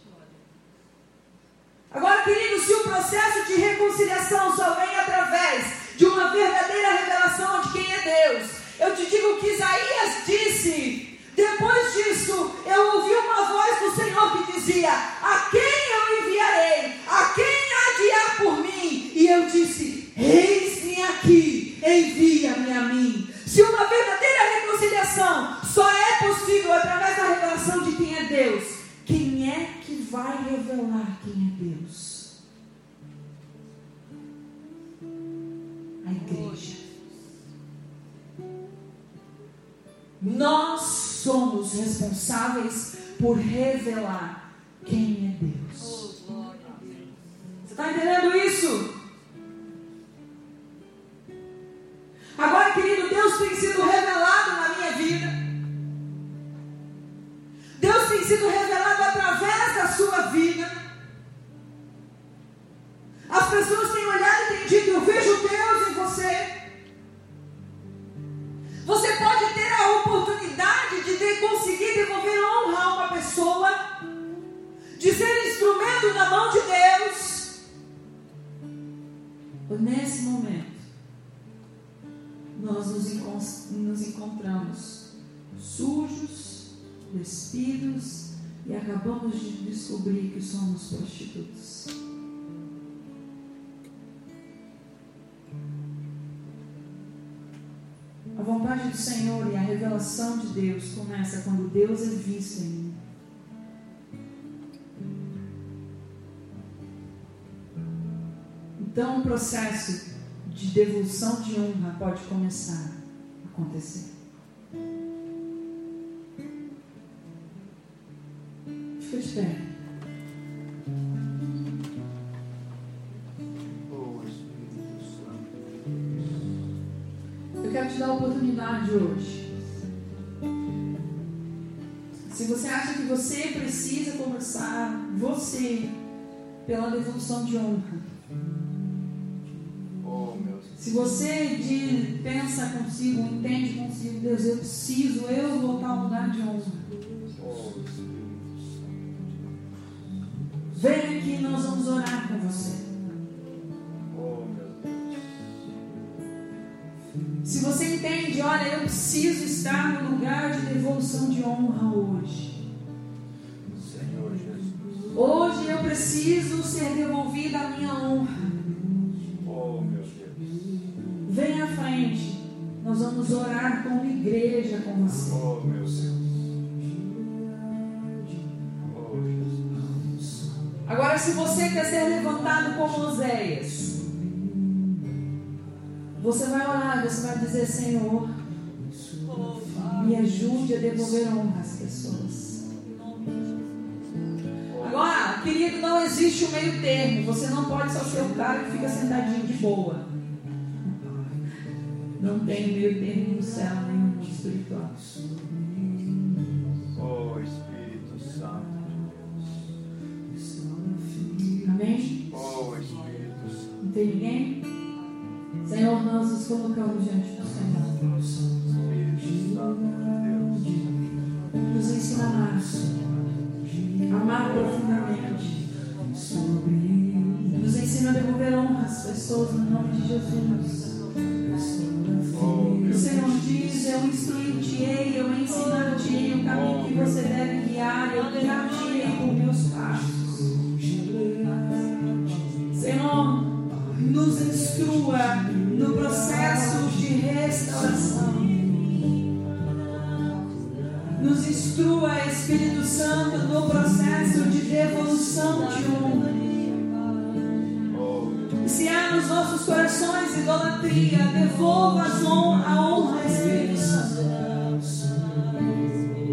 Agora, querido, se o processo de reconciliação só vem através de uma verdadeira revelação de quem é Deus, eu te digo que Isaías disse. Depois disso, eu ouvi uma voz do Senhor que dizia: A quem eu enviarei? A quem há de por mim? E eu disse: Eis-me aqui, envia-me a mim. Se uma verdadeira reconciliação só é possível através da revelação de quem é Deus, quem é que vai revelar quem é Deus? A igreja. Nós somos responsáveis por revelar quem é Deus. Oh. Você está entendendo isso? Agora, querido, Deus tem sido revelado na minha vida. Deus tem sido revelado através da sua vida. As pessoas têm olhado e têm Nesse momento, nós nos, encon nos encontramos sujos, despidos e acabamos de descobrir que somos prostitutos. A vontade do Senhor e a revelação de Deus começa quando Deus é visto em Então o processo de devolução de honra pode começar a acontecer. Fica de pé. Eu quero te dar a oportunidade hoje. Se você acha que você precisa conversar, você, pela devolução de honra. Se você de- pensa consigo, entende consigo, Deus, eu preciso, eu voltar ao lugar de honra. Vem aqui, nós vamos orar com você. Se você entende, olha, eu preciso estar no lugar de devolução de honra hoje. Senhor Jesus. Hoje eu preciso ser devolvida a minha honra. Nós vamos orar como igreja com você. Oh, meu Deus. Oh. Agora, se você quer ser levantado como Oséias, você vai orar, você vai dizer, Senhor, me ajude a devolver honra às pessoas. Agora, querido, não existe o meio termo. Você não pode só ser o cara que fica sentadinho de boa. Não tem meio termo no céu nem no mundo espiritual. Oh, Espírito Santo de Deus. Amém? Oh, Espírito Santo. Não tem ninguém? Senhor, nós nos colocamos diante do Senhor. Espírito Santo de Deus. Nos ensina a amar. Amar profundamente. Nos ensina a devolver honra às pessoas no nome de Jesus. O Senhor diz: Eu instruir-te-ei, eu ensinar-te-ei o caminho que você deve guiar, eu guiar-te-ei por meus passos. Senhor, nos instrua no processo de restauração. Nos instrua, Espírito Santo, no processo de devolução de honra. Nos nossos corações idolatria, devolva a honra, Espírito Santo.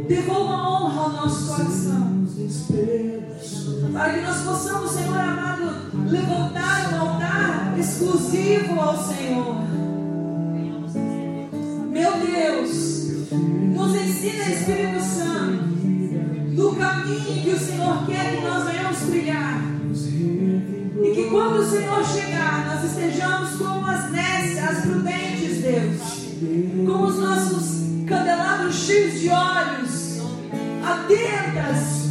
Devolva a honra ao nosso coração. Para que nós possamos, Senhor amado, levantar um altar exclusivo ao Senhor. Meu Deus, nos ensina, Espírito Santo, no caminho que o Senhor quer que nós venhamos trilhar. O Senhor chegar, nós estejamos como as nécias, as prudentes, Deus. Com os nossos candelabros cheios de olhos, atentas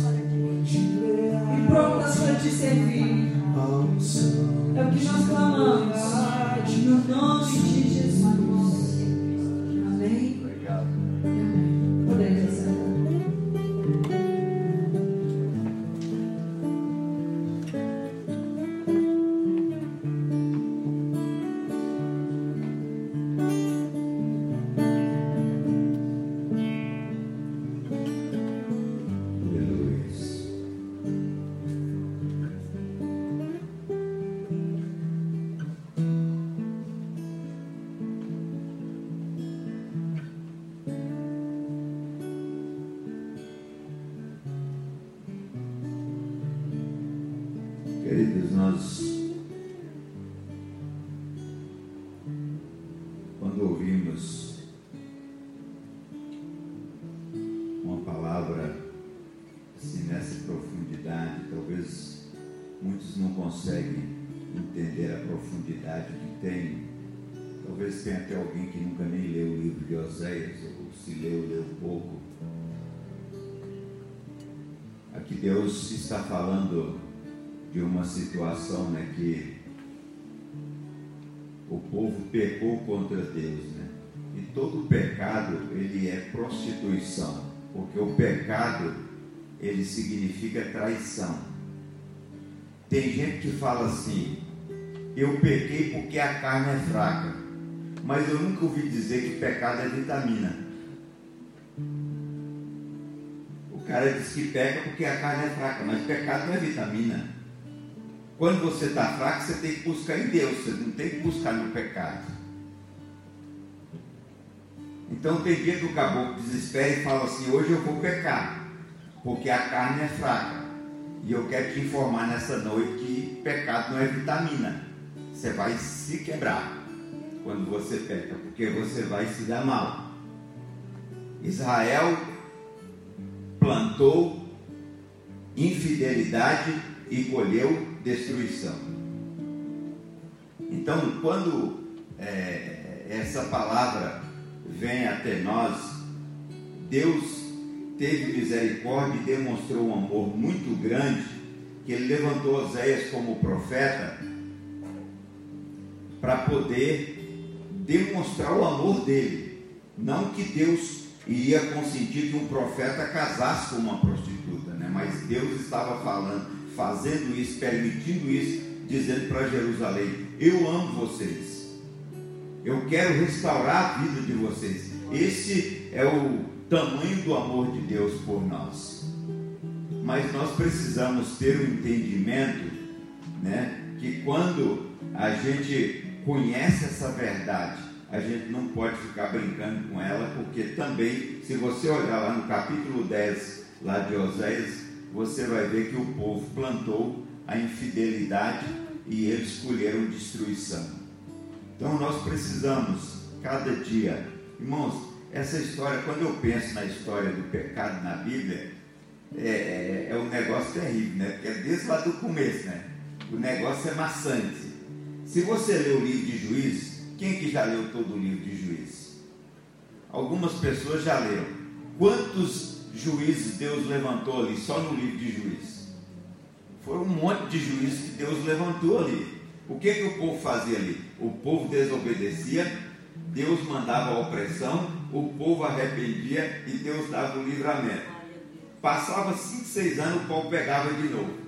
Oséias, ou se leu, leu pouco. Aqui Deus está falando de uma situação né, que o povo pecou contra Deus, né? E todo pecado ele é prostituição, porque o pecado ele significa traição. Tem gente que fala assim: eu pequei porque a carne é fraca, mas eu nunca ouvi dizer que pecado é vitamina. O cara diz que peca porque a carne é fraca, mas pecado não é vitamina. Quando você está fraco, você tem que buscar em Deus, você não tem que buscar no pecado. Então tem dia que o caboclo desespera e fala assim: hoje eu vou pecar, porque a carne é fraca. E eu quero te informar nessa noite que pecado não é vitamina. Você vai se quebrar quando você peca, porque você vai se dar mal. Israel plantou infidelidade e colheu destruição. Então, quando é, essa palavra vem até nós, Deus teve misericórdia e demonstrou um amor muito grande, que ele levantou Oséias como profeta para poder demonstrar o amor dele. Não que Deus iria consentir que um profeta casasse com uma prostituta, né? mas Deus estava falando, fazendo isso, permitindo isso, dizendo para Jerusalém: Eu amo vocês. Eu quero restaurar a vida de vocês. Esse é o tamanho do amor de Deus por nós. Mas nós precisamos ter o um entendimento, né, que quando a gente conhece essa verdade, a gente não pode ficar brincando com ela, porque também, se você olhar lá no capítulo 10, lá de Oséias, você vai ver que o povo plantou a infidelidade e eles escolheram destruição. Então nós precisamos, cada dia, irmãos, essa história, quando eu penso na história do pecado na Bíblia, é, é, é um negócio terrível, né? Porque é desde lá do começo, né? O negócio é maçante. Se você lê o livro de Juízes, quem que já leu todo o livro de Juízes? Algumas pessoas já leram. Quantos juízes Deus levantou ali, só no livro de Juízes? Foram um monte de juízes que Deus levantou ali. O que, que o povo fazia ali? O povo desobedecia, Deus mandava a opressão, o povo arrependia e Deus dava o livramento. Passava cinco, seis anos, o povo pegava de novo.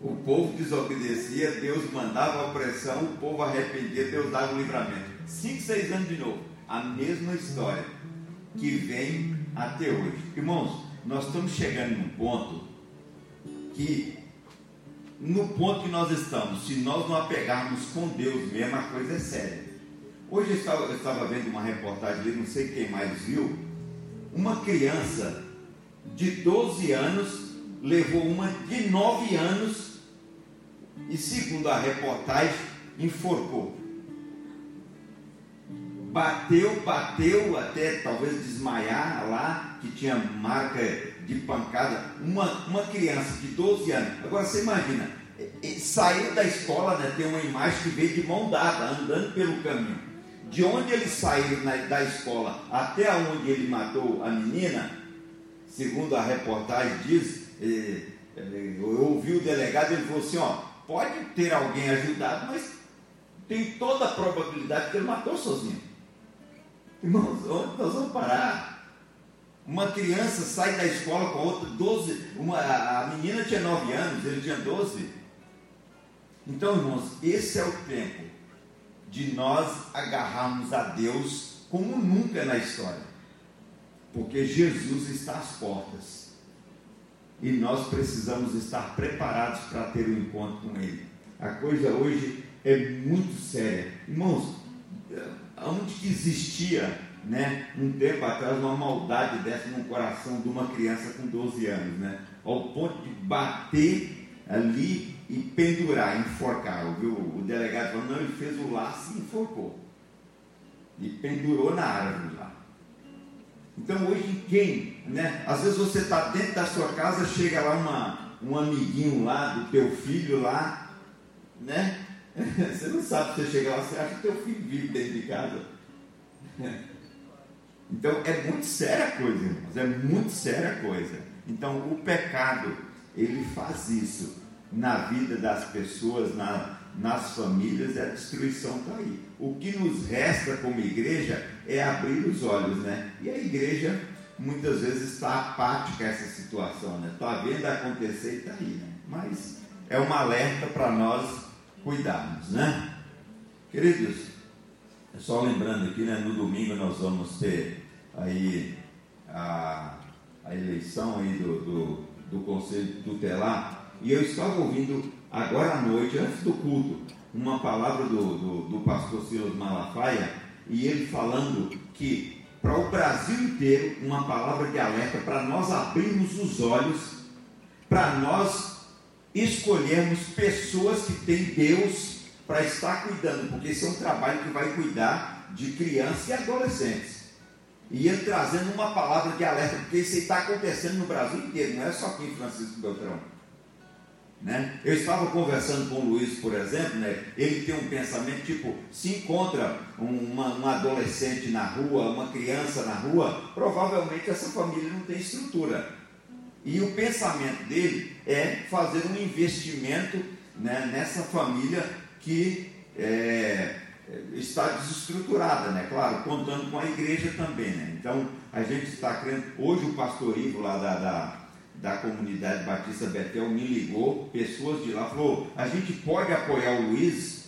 O povo desobedecia, Deus mandava a opressão, o povo arrependia, Deus dava o livramento. Cinco, seis anos de novo. A mesma história que vem até hoje. Irmãos, nós estamos chegando num ponto que, no ponto que nós estamos, se nós não apegarmos com Deus mesmo, a coisa é séria. Hoje eu estava, eu estava vendo uma reportagem não sei quem mais viu, uma criança de 12 anos levou uma de 9 anos e, segundo a reportagem, enforcou. Bateu, bateu até talvez desmaiar lá, que tinha marca de pancada. Uma, uma criança de 12 anos. Agora você imagina, saiu da escola, né, tem uma imagem que veio de mão dada, andando pelo caminho. De onde ele saiu na, da escola até onde ele matou a menina, segundo a reportagem diz, eu ouvi o delegado, ele falou assim, ó, pode ter alguém ajudado, mas tem toda a probabilidade que ele matou sozinho. Irmãos, onde nós vamos parar? Uma criança sai da escola com a outra, 12, uma, a menina tinha 9 anos, ele tinha 12. Então, irmãos, esse é o tempo de nós agarrarmos a Deus como nunca na história. Porque Jesus está às portas. E nós precisamos estar preparados para ter um encontro com Ele. A coisa hoje é muito séria. Irmãos, onde que existia né, um tempo atrás uma maldade dessa no coração de uma criança com 12 anos, né? Ao ponto de bater ali e pendurar, enforcar. O delegado falou, não, ele fez o laço e enforcou. E pendurou na árvore lá. Então hoje quem, né? Às vezes você está dentro da sua casa, chega lá uma, um amiguinho lá do teu filho lá, né? Você não sabe, você chega lá, você acha que teu filho vive dentro de casa. Então é muito séria a coisa, irmãos, é muito séria a coisa. Então o pecado, ele faz isso na vida das pessoas, na, nas famílias, a destruição está aí. O que nos resta como igreja é abrir os olhos, né? E a igreja muitas vezes está apática a essa situação, né? Está vendo acontecer e está aí, né? Mas é um alerta para nós cuidarmos, né? Queridos, só lembrando aqui, né? No domingo nós vamos ter aí a, a eleição aí do, do, do Conselho Tutelar e eu estava ouvindo agora à noite, antes do culto, uma palavra do, do, do pastor Silas Malafaia, e ele falando que para o Brasil inteiro, uma palavra de alerta para nós abrirmos os olhos, para nós escolhermos pessoas que têm Deus para estar cuidando, porque esse é um trabalho que vai cuidar de crianças e adolescentes. E ele trazendo uma palavra de alerta, porque isso está acontecendo no Brasil inteiro, não é só aqui em Francisco Beltrão. Né? Eu estava conversando com o Luiz, por exemplo, né? ele tem um pensamento tipo: se encontra uma, um adolescente na rua, uma criança na rua, provavelmente essa família não tem estrutura. E o pensamento dele é fazer um investimento né, nessa família que é, está desestruturada, né? Claro, contando com a igreja também, né? Então a gente está crendo. Hoje o pastor Ivo lá da, da da comunidade Batista Betel me ligou, pessoas de lá, falou: a gente pode apoiar o Luiz?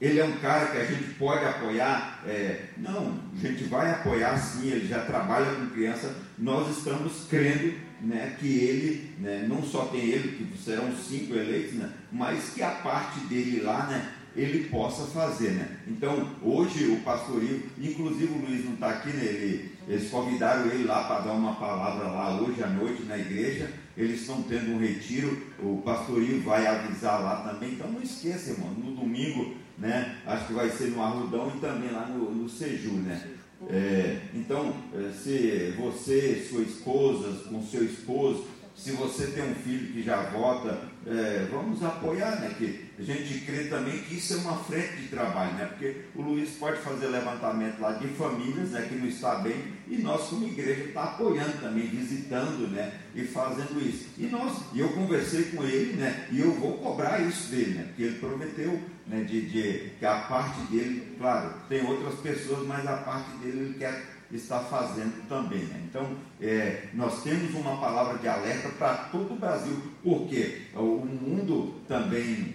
Ele é um cara que a gente pode apoiar? É, não, a gente vai apoiar sim, ele já trabalha com criança. Nós estamos crendo né, que ele, né, não só tem ele, que serão cinco eleitos, né, mas que a parte dele lá, né, ele possa fazer. Né? Então, hoje o pastorio, inclusive o Luiz não está aqui, né, ele, eles convidaram ele lá para dar uma palavra lá hoje à noite na igreja. Eles estão tendo um retiro, o pastorio vai avisar lá também. Então não esqueça, irmão, no domingo né? Acho que vai ser no Arrudão e também lá no, no Seju, né? É, então, é, se você, sua esposa, com seu esposo, se você tem um filho que já vota, é, vamos apoiar, né? Que a gente crê também que isso é uma frente de trabalho, né? Porque o Luiz pode fazer levantamento lá de famílias, né? Que não está bem, e nós como igreja está apoiando também, visitando, né? E fazendo isso. E nós, e eu conversei com ele, né? E eu vou cobrar isso dele, né? Porque ele prometeu, né? De, de que a parte dele, claro, tem outras pessoas, mas a parte dele ele quer está fazendo também. Né? Então, é, nós temos uma palavra de alerta para todo o Brasil, porque o mundo também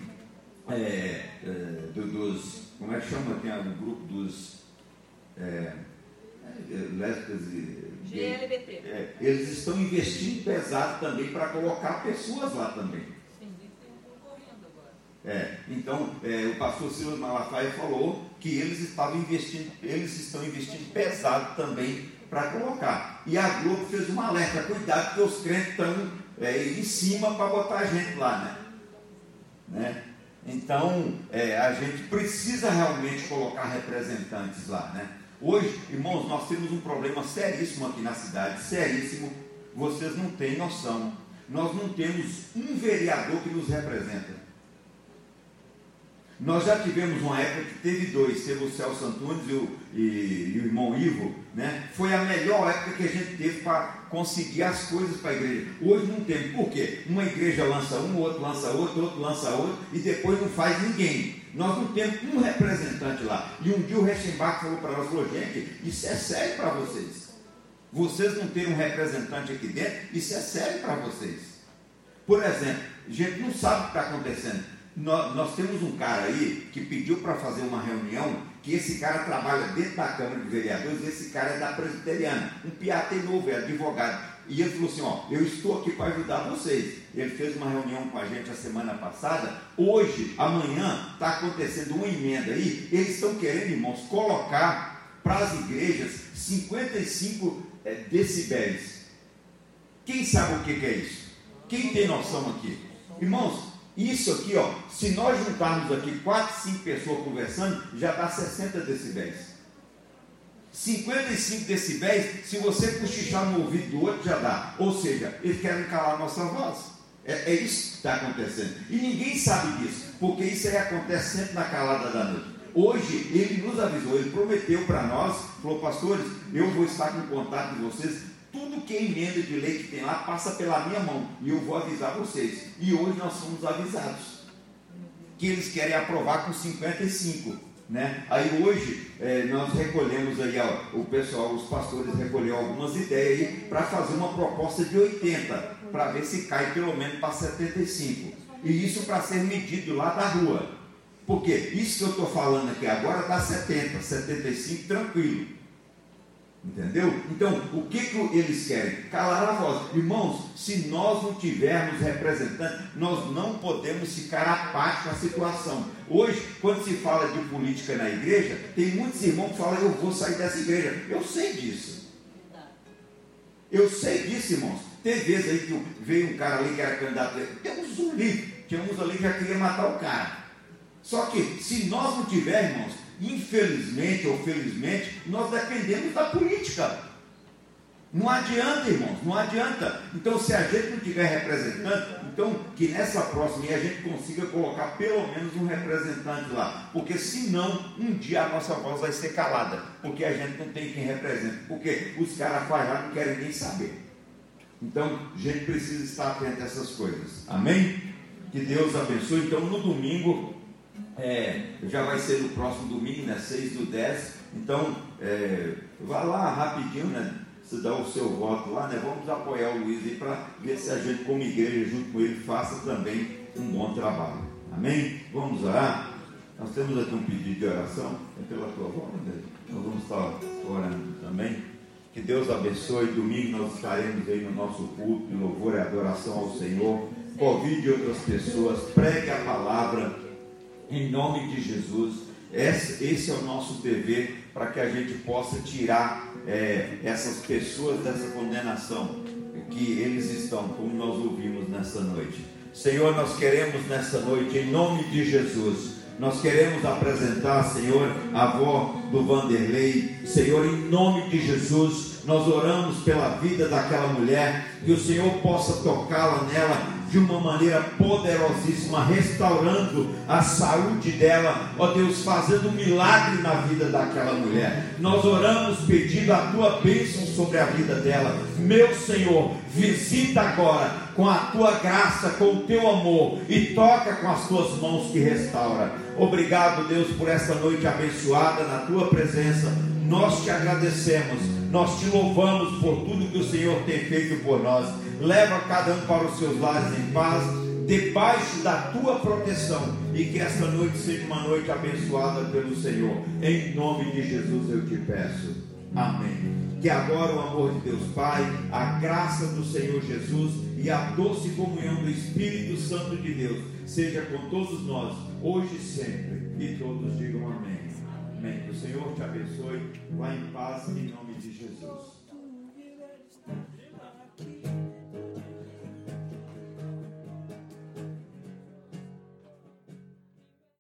é, é, do, dos. Como é que chama? Tem um grupo dos. É, é, lésbicas e. GLBT. É, eles estão investindo pesado também para colocar pessoas lá também. Sim, tem um concorrendo agora. É, então, é, o pastor Silas Malafaia falou que eles estavam investindo, eles estão investindo pesado também para colocar. E a Globo fez um alerta, cuidado que os crentes estão é, em cima para botar a gente lá, né? né? Então, é, a gente precisa realmente colocar representantes lá, né? Hoje, irmãos, nós temos um problema seríssimo aqui na cidade, seríssimo. Vocês não têm noção. Nós não temos um vereador que nos representa. Nós já tivemos uma época que teve dois, teve o Celso Antunes e o, e, e o irmão Ivo, né? Foi a melhor época que a gente teve para conseguir as coisas para a igreja. Hoje não tem. Por quê? Uma igreja lança um, outro lança outro, outro lança outro, e depois não faz ninguém. Nós não temos um representante lá. E um dia o Rechenbach falou para nós, falou, gente, isso é sério para vocês. Vocês não terem um representante aqui dentro, isso é sério para vocês. Por exemplo, a gente não sabe o que está acontecendo. Nós, nós, temos um cara aí que pediu para fazer uma reunião, que esse cara trabalha dentro da Câmara de Vereadores, esse cara é da Presbiteriana, um piatê novo, é advogado. E ele falou assim: Ó, eu estou aqui para ajudar vocês. Ele fez uma reunião com a gente a semana passada. Hoje, amanhã, está acontecendo uma emenda aí. Eles estão querendo, irmãos, colocar para as igrejas 55 é, decibéis. Quem sabe o que, que é isso? Quem tem noção aqui? Irmãos, isso aqui, ó, se nós juntarmos aqui 4, 5 pessoas conversando, já dá 60 decibéis. 55 decibéis, se você cochichar no ouvido do outro, já dá. Ou seja, eles querem calar a nossa voz. É, é isso que está acontecendo. E ninguém sabe disso, porque isso aí acontece sempre na calada da noite. Hoje ele nos avisou, ele prometeu para nós, falou, pastores, eu vou estar com contato de vocês tudo que é emenda de lei que tem lá passa pela minha mão e eu vou avisar vocês. E hoje nós somos avisados que eles querem aprovar com 55. Né? Aí hoje é, nós recolhemos aí, ó, o pessoal, os pastores recolheram algumas ideias para fazer uma proposta de 80, para ver se cai pelo menos para 75. E isso para ser medido lá da rua. Porque isso que eu estou falando aqui agora dá 70, 75 tranquilo. Entendeu? Então, o que, que eles querem? Calar a voz. Irmãos, se nós não tivermos representantes, nós não podemos ficar apáticos à situação. Hoje, quando se fala de política na igreja, tem muitos irmãos que falam, eu vou sair dessa igreja. Eu sei disso. Eu sei disso, irmãos. Tem vezes aí que veio um cara ali que era candidato. Temos um livro. Tinha uns ali que já queria matar o cara. Só que, se nós não tivermos, irmãos, Infelizmente ou felizmente, nós dependemos da política. Não adianta, irmãos, não adianta. Então, se a gente não tiver representante, então que nessa próxima a gente consiga colocar pelo menos um representante lá. Porque senão, um dia a nossa voz vai ser calada. Porque a gente não tem quem represente. Porque os caras faz não querem nem saber. Então, a gente precisa estar atento a essas coisas. Amém? Que Deus abençoe. Então, no domingo, é, já vai ser no próximo domingo, né? 6 do 10. Então, é, vá lá rapidinho, né? Se dá o seu voto lá, né? Vamos apoiar o Luiz aí para ver se a gente, como igreja, junto com ele, faça também um bom trabalho. Amém? Vamos orar. Nós temos aqui um pedido de oração, é pela tua vontade. Nós vamos estar orando também. Que Deus abençoe. Domingo nós estaremos aí no nosso culto de louvor e adoração ao Senhor. Convide outras pessoas, pregue a palavra em nome de Jesus. Esse, é o nosso dever para que a gente possa tirar é, essas pessoas dessa condenação que eles estão, como nós ouvimos nessa noite. Senhor, nós queremos nessa noite, em nome de Jesus, nós queremos apresentar, Senhor, a avó do Vanderlei. Senhor, em nome de Jesus, nós oramos pela vida daquela mulher, que o Senhor possa tocá-la nela de uma maneira poderosíssima, restaurando a saúde dela, ó Deus, fazendo um milagre na vida daquela mulher. Nós oramos pedindo a tua bênção sobre a vida dela. Meu Senhor, visita agora com a tua graça, com o teu amor e toca com as tuas mãos que restaura. Obrigado, Deus, por esta noite abençoada na tua presença. Nós te agradecemos, nós te louvamos por tudo que o Senhor tem feito por nós. Leva cada um para os seus lares em paz, debaixo da tua proteção, e que esta noite seja uma noite abençoada pelo Senhor. Em nome de Jesus eu te peço. Amém. Que agora o amor de Deus Pai, a graça do Senhor Jesus e a doce comunhão do Espírito Santo de Deus seja com todos nós, hoje e sempre. E todos digam amém. Amém. Que o Senhor te abençoe. Vá em paz em nome. Lucky.